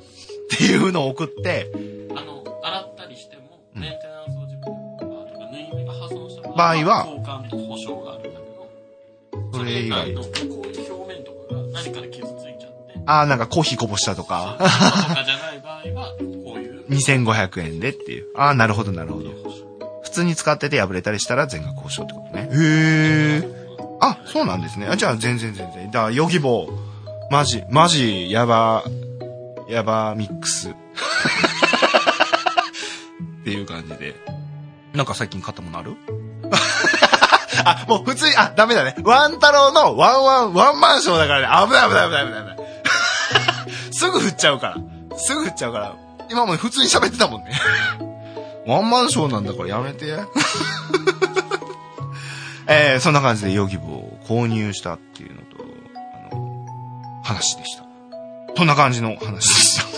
ていうのを送って、あの、洗ったりしても、うん。メンテナンスを自分でとか、縫い目が破損した場合は交換と保証があるんだけど、それ以外のこういう表面とかが何かで傷ついちゃって、ああ、なんかコーヒーこぼしたとか、とかじゃない場合は、2500円でっていう。ああ、なるほど、なるほど。普通に使ってて破れたりしたら全額交渉ってことね。へえ。あ、そうなんですね。あじゃあ全然全然。だから、ヨギボー、マジ、マジ、ヤバ、ヤバミックス。っていう感じで。なんか最近買ったものある？あ、もう普通に、あ、ダメだね。ワン太郎のワンワン、ワンマンショーだからね。危ない危ない危ない危ない危ない。すぐ振っちゃうから。すぐ振っちゃうから。今も普通に喋ってたもんね。ワンマンショーなんだからやめて。えー、そんな感じでヨギボを購入したっていうのと、あの、話でした。そんな感じの話でした。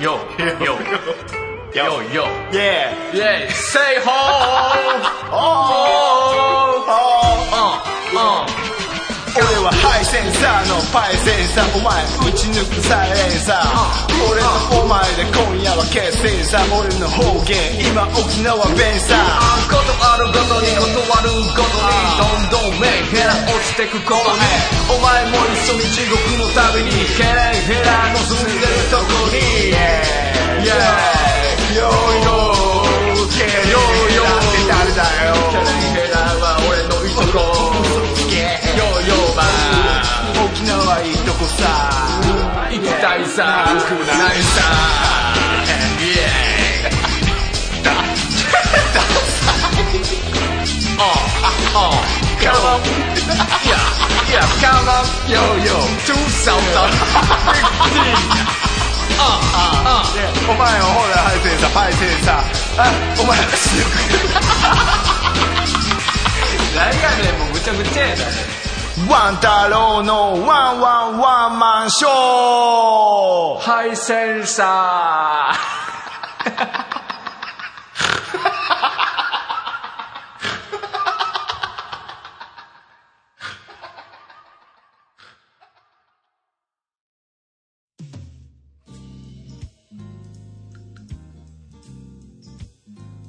Yo, yo, yo, yo, yo. Yeah! Yeah, say ho! Oh! Uh, uh. 俺はハイセンサーのパイセンサーお前打ち抜くサイレンサー俺とお前で今夜は決戦さ俺の方言今沖縄弁さ。ことあるごとに断るごとにどんどんメンヘラ落ちてく頃にお前も一緒に地獄の旅にケレンヘラの住んでるとこに。Yeah! ヨーヨーケヨーヨーって誰だよ。ケレンヘラは俺のいとここさ行きたいさ。くな いさ Yeah ああ Come on Yeah Yeah Come on Yo Yo 2015お前はほらハイセンサーパイセンサーあお前は何やねんもうむちゃくちゃやなワン太郎のワンワンワンマンショー。ハイセンサ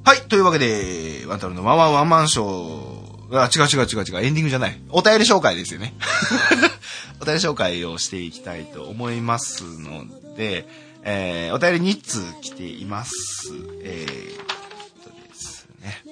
はい、というわけで、ワンタロウのワンワンワンマンショー、あ、違う違う違う違う、エンディングじゃない。お便り紹介ですよね。お便り紹介をしていきたいと思いますので、えー、お便り2通来ています。えー、っとですね。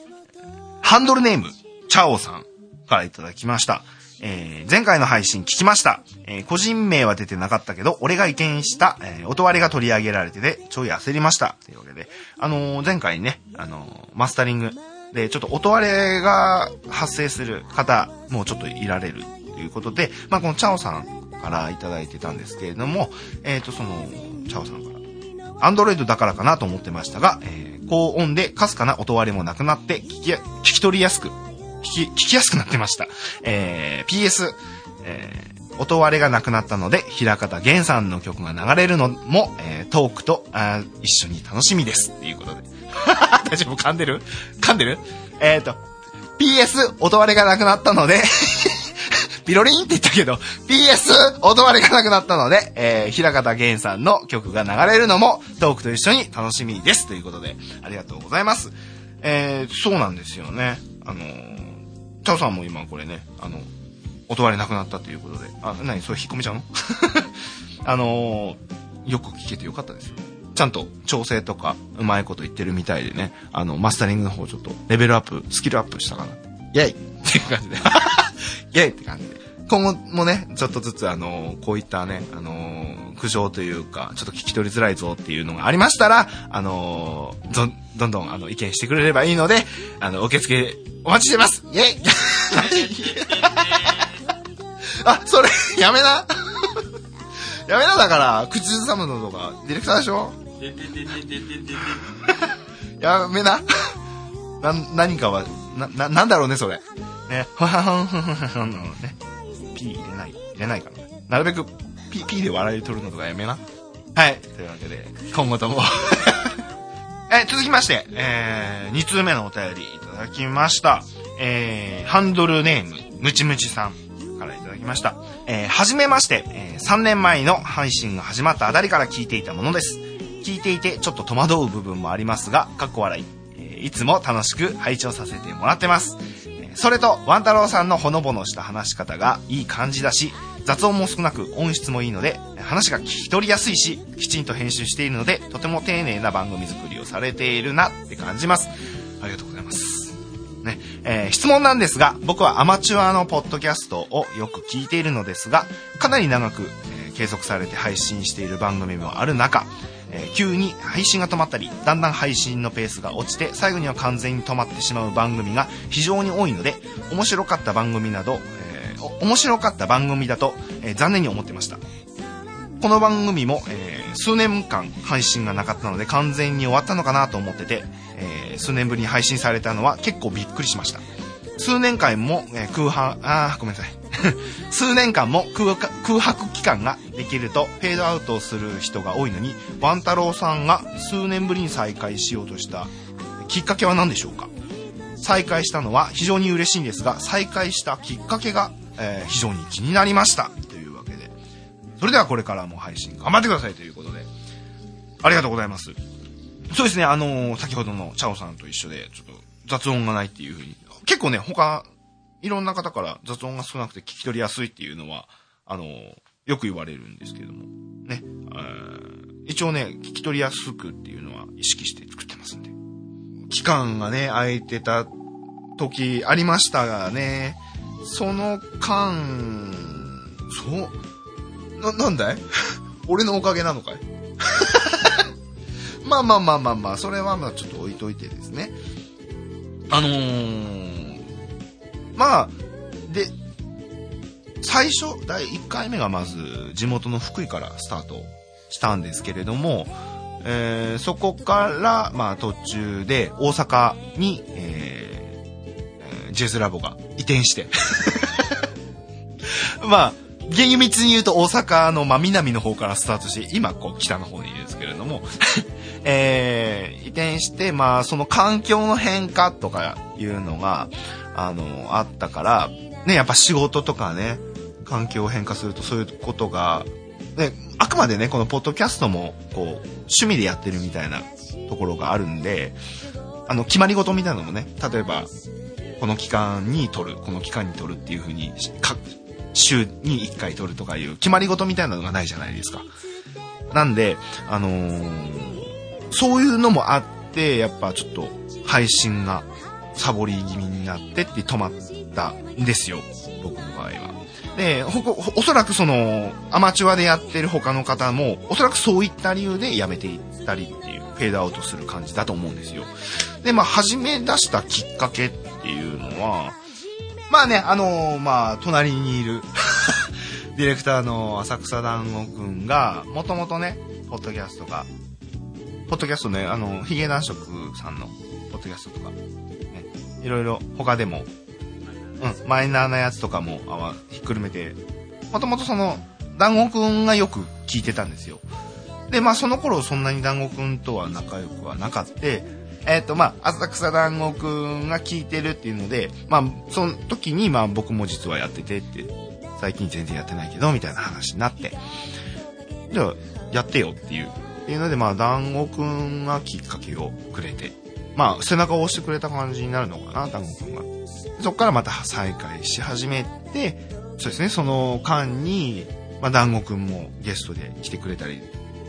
ハンドルネーム、チャオさんからいただきました。えー前回の配信聞きました。えー個人名は出てなかったけど、俺が意見した、えー音割れが取り上げられてて、ちょい焦りました。というわけで、あのー前回ね、あのーマスタリングで、ちょっと音割れが発生する方もちょっといられるということで、まあ、このチャオさんからいただいてたんですけれども、えっ、と、その、チャオさんから、アンドロイドだからかなと思ってましたが、えー高音でかすかな音割れもなくなって聞き、聞き取りやすく、聞き、聞きやすくなってました。えー PS、えー音割れがなくなったので、平方源さんの曲が流れるのも、えートークとあ一緒に楽しみです。っていうことで。大丈夫噛んでる？噛んでる？えっ、と、PS、音割れがなくなったので、ピロリンって言ったけど、PS、音割れがなくなったので、えー、平方源さんの曲が流れるのも、トークと一緒に楽しみです。ということで、ありがとうございます。えー、そうなんですよね。あのー、チャオさんも今これね、あの、音割れなくなったということで、あ、なにそれ引っ込めちゃうの？あのー、よく聞けてよかったですよ。ちゃんと調整とかうまいこと言ってるみたいでね、あの、マスタリングの方ちょっとレベルアップ、スキルアップしたかな。イェイ。っていう感じで。イェイって感じで。今後もね、ちょっとずつあの、こういったね、あのー苦情というか、ちょっと聞き取りづらいぞっていうのがありましたら、あのーどん、どんどんあの、意見してくれればいいので、あの、受付お待ちしてます。イェイ。あ、それ、やめな。やめな。だから、口ずさむのとか、ディレクターでしょ？やめな。な、何かは、な、な、なんだろうね、それ。ね、はははんはははんなのね。P 入れない、入れないからね。なるべく、P、P で笑い取るのとかやめな。はい。というわけで、今後とも。え、続きまして、えー、2通目のお便りいただきました。えー、ハンドルネーム、ムチムチさんからいただきました。えー、はじめまして、えー、3年前の配信が始まったあたりから聞いていたものです。聞いていてちょっと戸惑う部分もありますが、かっこ笑い。いつも楽しく拝聴させてもらってます。それと、ワン太郎さんのほのぼのした話し方がいい感じだし、雑音も少なく音質もいいので、話が聞き取りやすいし、きちんと編集しているので、とても丁寧な番組作りをされているなって感じます。ありがとうございます。ね、えー質問なんですが、僕はアマチュアのポッドキャストをよく聞いているのですが、かなり長く、えー継続されて配信している番組もある中、えー急に配信が止まったり、だんだん配信のペースが落ちて、最後には完全に止まってしまう番組が非常に多いので、面白かった番組など、えー面白かった番組だと、えー残念に思ってました。この番組も、えー数年間配信がなかったので完全に終わったのかなと思ってて、えー数年ぶりに配信されたのは結構びっくりしました。数年間も、え空白、あごめんなさい。数年間も空白期間ができるとフェードアウトする人が多いのに、ワン太郎さんが数年ぶりに再開しようとしたきっかけは何でしょうか？再開したのは非常に嬉しいんですが、再開したきっかけが、えー非常に気になりました。というわけで。それではこれからも配信頑張ってくださいということで。ありがとうございます。そうですね、あのー先ほどのチャオさんと一緒で、ちょっと雑音がないっていうふうに。結構ね、他、いろんな方から雑音が少なくて聞き取りやすいっていうのは、あのよく言われるんですけども。ね。一応ね、聞き取りやすくっていうのは意識して作ってますんで。期間がね、空いてた時ありましたがね、その間、そう、な、なんだい？俺のおかげなのかい？まあまあまあまあまあ、それはまあちょっと置いといてですね。あのー、まあ、で、最初、第1回目がまず地元の福井からスタートしたんですけれども、えーそこから、まあ途中で大阪に、えーえージェズラボが移転して。まあ、厳密に言うと大阪の真南の方からスタートし、今こう北の方にいるんですけれども、えー移転して、まあその環境の変化とかいうのが、あの、あったから、ね、やっぱ仕事とかね、環境を変化するとそういうことが、で、あくまでね、このポッドキャストも、こう、趣味でやってるみたいなところがあるんで、あの、決まり事みたいなのもね、例えば、この期間に撮る、この期間に撮るっていう風に、週に1回撮るとかいう決まり事みたいなのがないじゃないですか。なんで、あのーそういうのもあって、やっぱちょっと配信がサボり気味になってって止まったんですよ。僕の場合は。で、ほこ、おそらくその、アマチュアでやってる他の方も、おそらくそういった理由で辞めていったりっていう、フェードアウトする感じだと思うんですよ。で、まあ、始め出したきっかけっていうのは、まあね、あのーまあ、隣にいる、ディレクターの浅草団子くんが、もともとね、ポッドキャストが、ポッドキャストね、あの、ヒゲ男色さんのポッドキャストとか、いろいろ他でも、うん、マイナーなやつとかもあひっくるめて、もともとその、団子くんがよく聞いてたんですよ。で、まあその頃そんなに団子くんとは仲良くはなかって、えっ、とまあ、浅草団子くんが聞いてるっていうので、まあその時にまあ僕も実はやっててって、最近全然やってないけど、みたいな話になって、じゃあやってよっていう。っていうのでまあ団子くんがきっかけをくれて、まあ背中を押してくれた感じになるのかな、団子くんが。そこからまた再開し始めて、そうですね、その間に、まあ、団子くんもゲストで来てくれたり、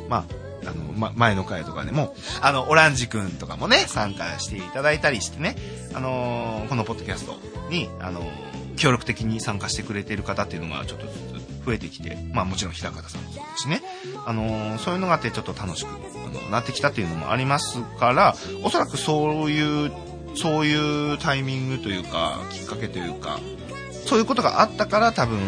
まあ、あの、ま、前の回とかでも、あの、オランジくんとかもね、参加していただいたりしてね、あのーこのポッドキャストに、あのー協力的に参加してくれてる方っていうのがちょっと増えてきて、まあもちろん平方さんもそうですね、あのーそういうのがあってちょっと楽しく、あの、なってきたっていうのもありますから、おそらくそういうそういうタイミングというか、きっかけというか、そういうことがあったから多分、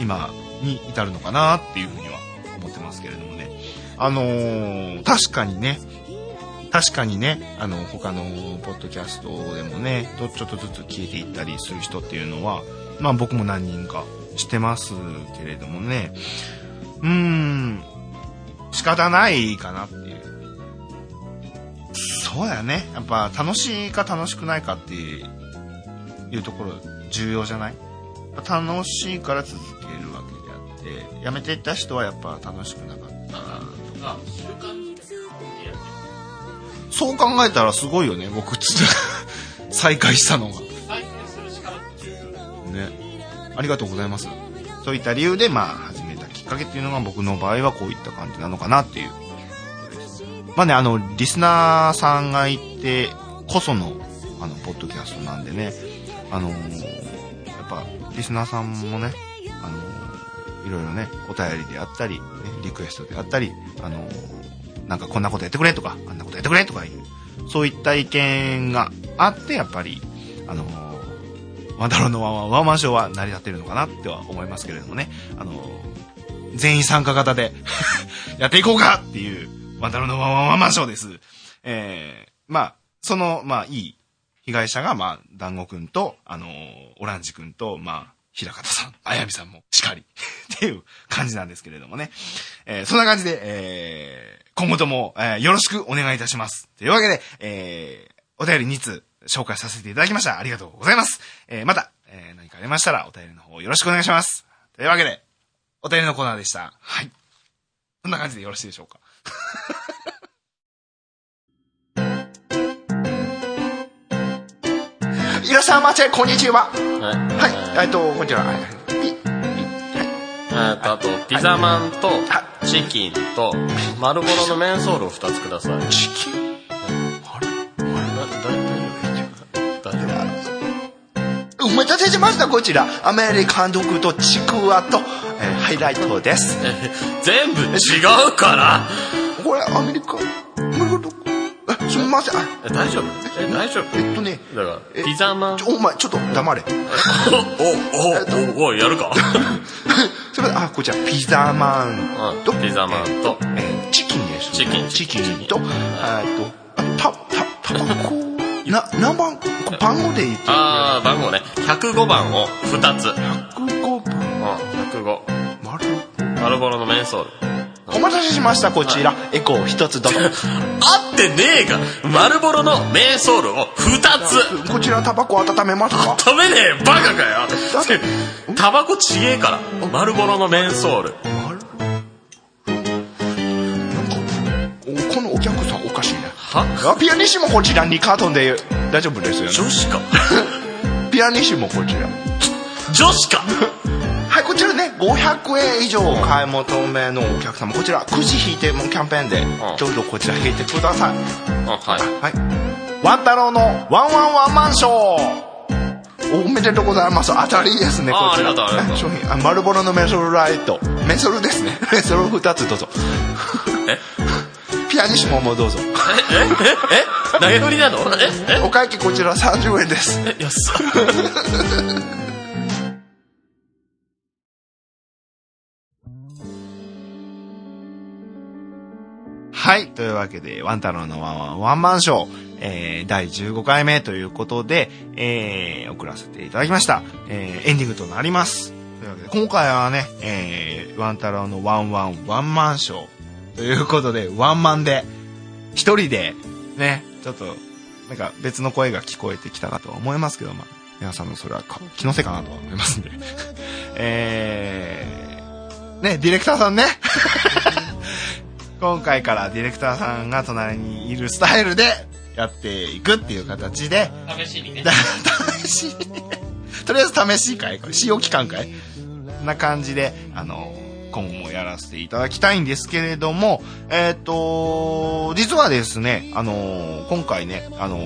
今に至るのかなっていうふうには思ってますけれどもね。あのー確かにね、確かにね、あの、他のポッドキャストでもね、ちょっとずつ消えていったりする人っていうのは、まあ僕も何人かしてますけれどもね、うーん、仕方ないかなっていう。そうだよね。やっぱ楽しいか楽しくないかっていうところ重要じゃない？楽しいから続けるわけであって、やめていった人はやっぱ楽しくなかったとか。そう考えたらすごいよね、僕、つ 再開したのが。ね。ありがとうございます。そういった理由で、まあ、始めたきっかけっていうのが僕の場合はこういった感じなのかなっていう。まあね、あの、リスナーさんがいてこその、あの、ポッドキャストなんでね、あのーやっぱ、リスナーさんもね、あのーいろいろね、お便りであったり、ねリクエストであったり、あのーなんかこんなことやってくれとか、あんなことやってくれとかいう、そういった意見があって、やっぱり、あのーワンダローのワンワンワンマンショーは成り立ってるのかなっては思いますけれどもね、あの全員参加型で やっていこうかっていう、ワンダローのワンワンワンマンショーです。えー、まあ、その、まあ、いい被害者が、まあ、団子くんと、あのオランジくんと、まあ、平方さん、あやみさんもしかり っていう感じなんですけれどもね。えーそんな感じで、えー今後とも、えーよろしくお願いいたします。というわけで、えーお便り2通紹介させていただきました。ありがとうございます。えーまた、えー何かありましたらお便りの方よろしくお願いします。というわけで、お便りのコーナーでした。はい。そんな感じでよろしいでしょうか？いらっしゃいませ、こんにちは。はい。はい、えっと、こんにちは。はいえーと、あと、ピザマンと、チキンと、丸ボロのメンソールを2つください。なチキン？お待たせしました、こちら。アメリカンドッグとちくわと、えーハイライトです。え 全部違うからこれ、アメリカ。え、すみません。大丈夫？え大丈夫？えっとね、だからえピザマンお前、ちょっと黙れ。おおおおやるかそれで、あ、こちら、ピザマンと、うんピザマンとえーチキンです。チキンチキンと、えーっと、あた、た、タバコ、な、何番、番号で言ってあー番号ね。105番を2つ。うん105番、105丸。丸ボロのメンソール。お待たせしました、こちら。エコー一つどうぞ。合ってねえが丸ボロのメンソールを2つ。こちら、タバコ温めますか？食べねえバカかよ。タバコちげえから。丸ボロのメンソールは？あピアニッシモこちら2カートンで大丈夫ですよね。女子か。ピアニッシモこちら。女子か。はい、こちらね、500円以上お買い求めのお客様、こちら、くじ引いてもキャンペーンで、どうぞこちら引いてください。あはい。はい。ワン太郎のワンワンワンマンショー。おめでとうございます。当たりですねあこちら。商品。あマルボロのメソルライト。メソルですね。メソル2つどうぞ。え？ピアニッシモもどうぞ。え？え？え？え？投げ売りなの？え？お会計こちら30円です。え？っ。はい。というわけで、ワン太郎のワンワンワンマンショー、えー、第15回目ということで、えー、送らせていただきました。えー、エンディングとなります。というわけで、今回はね、えー、ワン太郎のワンワンワンマンショーということで、ワンマンで、一人で、ね、ちょっと、なんか別の声が聞こえてきたかとは思いますけど、まあ、皆さんのそれはか気のせいかなとは思いますんで。えー、ね、ディレクターさんね。今回からディレクターさんが隣にいるスタイルでやっていくっていう形で、試しにね。だ 試し、とりあえず試し会これ使用期間会。な感じで、あの、今後もやらせていただきたいんですけれども、えっ、と、実はですね、あの、今回ね、あの、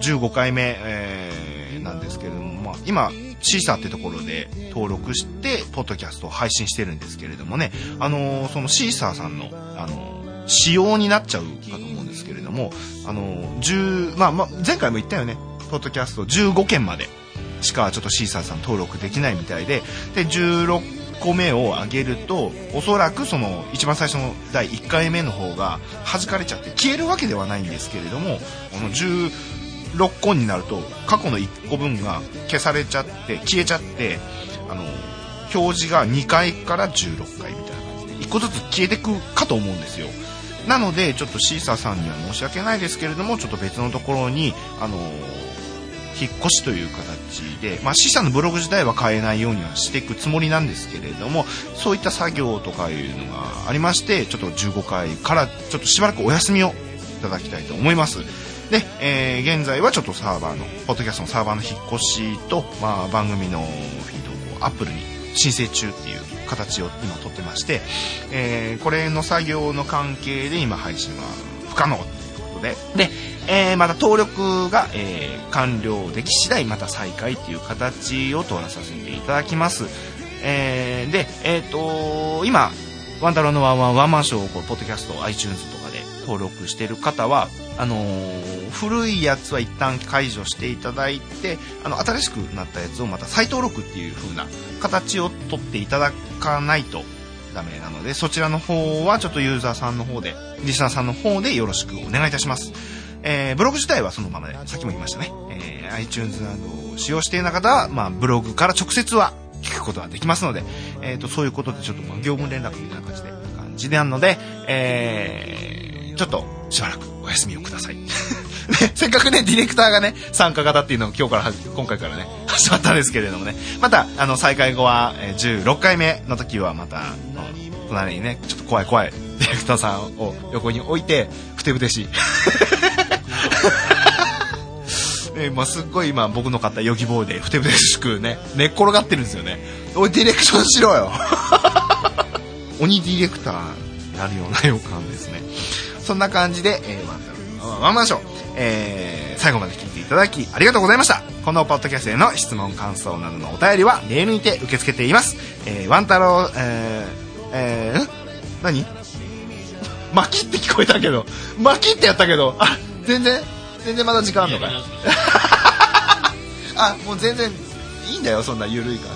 15回目、えーなんですけれども、まあ、今、シーサーってところで登録して、ポッドキャストを配信してるんですけれどもね、あの、そのシーサーさんの、あの、仕様になっちゃうかと思うんですけれども、あの、10、まあ、まあ、前回も言ったよね、ポッドキャスト15件までしかちょっとシーサーさん登録できないみたいで、で、16個目を上げると、おそらくその一番最初の第1回目の方が弾かれちゃって消えるわけではないんですけれども、この16個になると過去の1個分が消されちゃって、消えちゃって、あの、表示が2回から16回みたいな感じで、1個ずつ消えてくかと思うんですよ。なので、ちょっとシーサーさんには申し訳ないですけれども、ちょっと別のところに、あの引っ越しという形で、まあ、シーサーのブログ自体は変えないようにはしていくつもりなんですけれども、そういった作業とかいうのがありまして、ちょっと15回からちょっとしばらくお休みをいただきたいと思います。で、えー現在はちょっとサーバーの、ポッドキャストのサーバーの引っ越しと、まあ、番組のフィードをアップルに申請中っていう形を今取ってまして、えーこれの作業の関係で今配信は不可能で、で、えーまた登録が、えー完了でき次第また再開っていう形を取らさせていただきます。えーで、えっ、と今、ワン太郎のワンワンワンマンショーをこうポッドキャスト、iTunes とかで登録してる方は、あの古いやつは一旦解除していただいて、あの、新しくなったやつをまた再登録っていう風な形を取っていただかないとダメなので、そちらの方はちょっとユーザーさんの方で、リスナーさんの方でよろしくお願いいたします。えーブログ自体はそのままで、さっきも言いましたね。えー iTunes などを使用している方は、まあ、ブログから直接は聞くことができますので、えっ、と、そういうことでちょっと、まあ、業務連絡みたいな感じで、感じでなので、えーちょっと、しばらくお休みをください。ね、せっかくね、ディレクターがね、参加型っていうのが今日から今回からね、始まったんですけれどもね、また、あの、再開後は、えー16回目の時はまた、隣にね、ちょっと怖い怖いディレクターさんを横に置いて、ふてぶてしい。え ーまあ、すっごい今僕の買ったヨギボーイでふてぶてしくね、寝っ転がってるんですよね。おい、ディレクションしろよ 鬼ディレクターになるような予感ですね。そんな感じで、えー、ワンタロウワンマンショー、えー、最後まで聞いていただきありがとうございました。このポッドキャストへの質問、感想などのお便りはメールにて受け付けています。えー、ワンタロウ、えー、えー、何？巻きって聞こえたけど、巻きってやったけど、あ、全然、全然まだ時間あんのかい あ、もう全然いいんだよ、そんな緩い感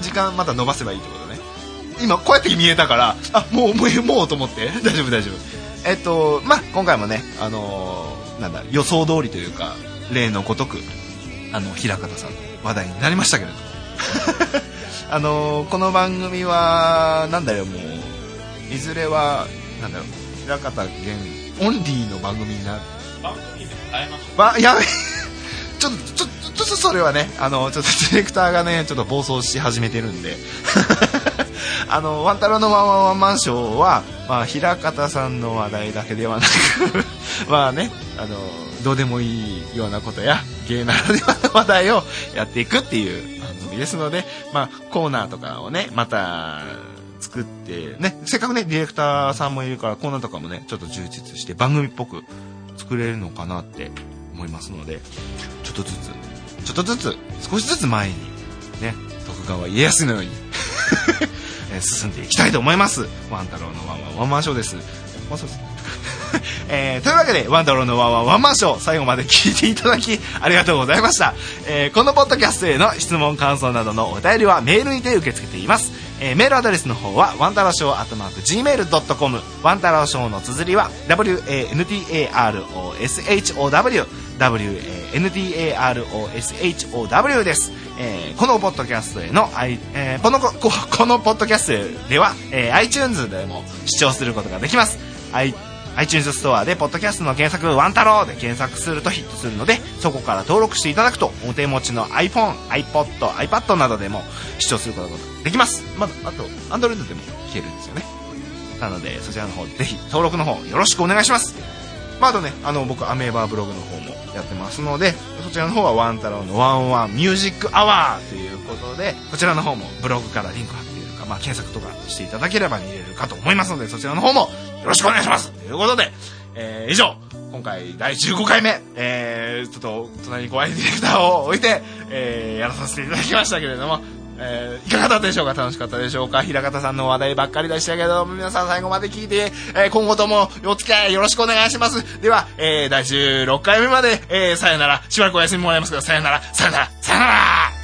じ。時間また伸ばせばいいってことね。今、こうやって見えたから、あ、もう、もう、もうと思って。大丈夫、大丈夫。えっと、まあ、今回もね、あのーなんだ、予想通りというか、例のごとく、あの、平方さん、話題になりましたけれども。あのーこの番組は、なんだよ、もう、いずれは、なんだろう、平方源オンリーの番組になる。番組で変えましわ、やべえ。ちょっと、ちょっと、ちょっとそれはね、あの、ちょっとディレクターがね、ちょっと暴走し始めてるんで。あの、ワンタロのワンワンワンマンショーは、まあ、平方さんの話題だけではなく、まあね、あの、どうでもいいようなことや、芸ならではの話題をやっていくっていう番組ですので、まあ、コーナーとかをね、また、作って、ね、せっかくね、ディレクターさんもいるから、コーナーとかもね、ちょっと充実して番組っぽく作れるのかなって思いますので、ちょっとずつちょっとずつ少しずつ前にね徳川家康のように えー進んでいきたいと思います。ワン太郎のワンワンワンマンショーです。ワンそうです。えーというわけで、ワン太郎のワンワンワンマンショー、最後まで聞いていただき、ありがとうございました。えーこのポッドキャストへの質問、感想などのお便りはメールにて受け付けています。えーメールアドレスの方は、ワンタローショーアットマーク Gmail.com、ワンタローショーの綴りは、WANTAROSHOW、WANTAROSHOW です。えーこのポッドキャストへの、えーこのこ、このポッドキャストでは、えー iTunes でも視聴することができます。I iTunes ストアでポッドキャストの検索ワン太郎で検索するとヒットするのでそこから登録していただくとお手持ちの iPhone、iPod、iPad などでも視聴することができますまだあと Android でも聞けるんですよねなのでそちらの方ぜひ登録の方よろしくお願いしますまあ、あとねあの僕アメーバブログの方もやってますのでそちらの方はワン太郎のワンワンミュージックアワーということでこちらの方もブログからリンク貼ってるか、まあ、検索とかしていただければ見れるかと思いますのでそちらの方もよろしくお願いしますということで、えー以上今回第15回目、えー、ちょっと隣に怖いディレクターを置いて、えーやらさせていただきましたけれども、えーいかがだったでしょうか？楽しかったでしょうか？平方さんの話題ばっかりでしたけど皆さん最後まで聞いて、えー今後ともお付き合いよろしくお願いします。では、えー第16回目まで、えーさよなら。しばらくお休みもらいますけどさよなら。さよなら。さよなら。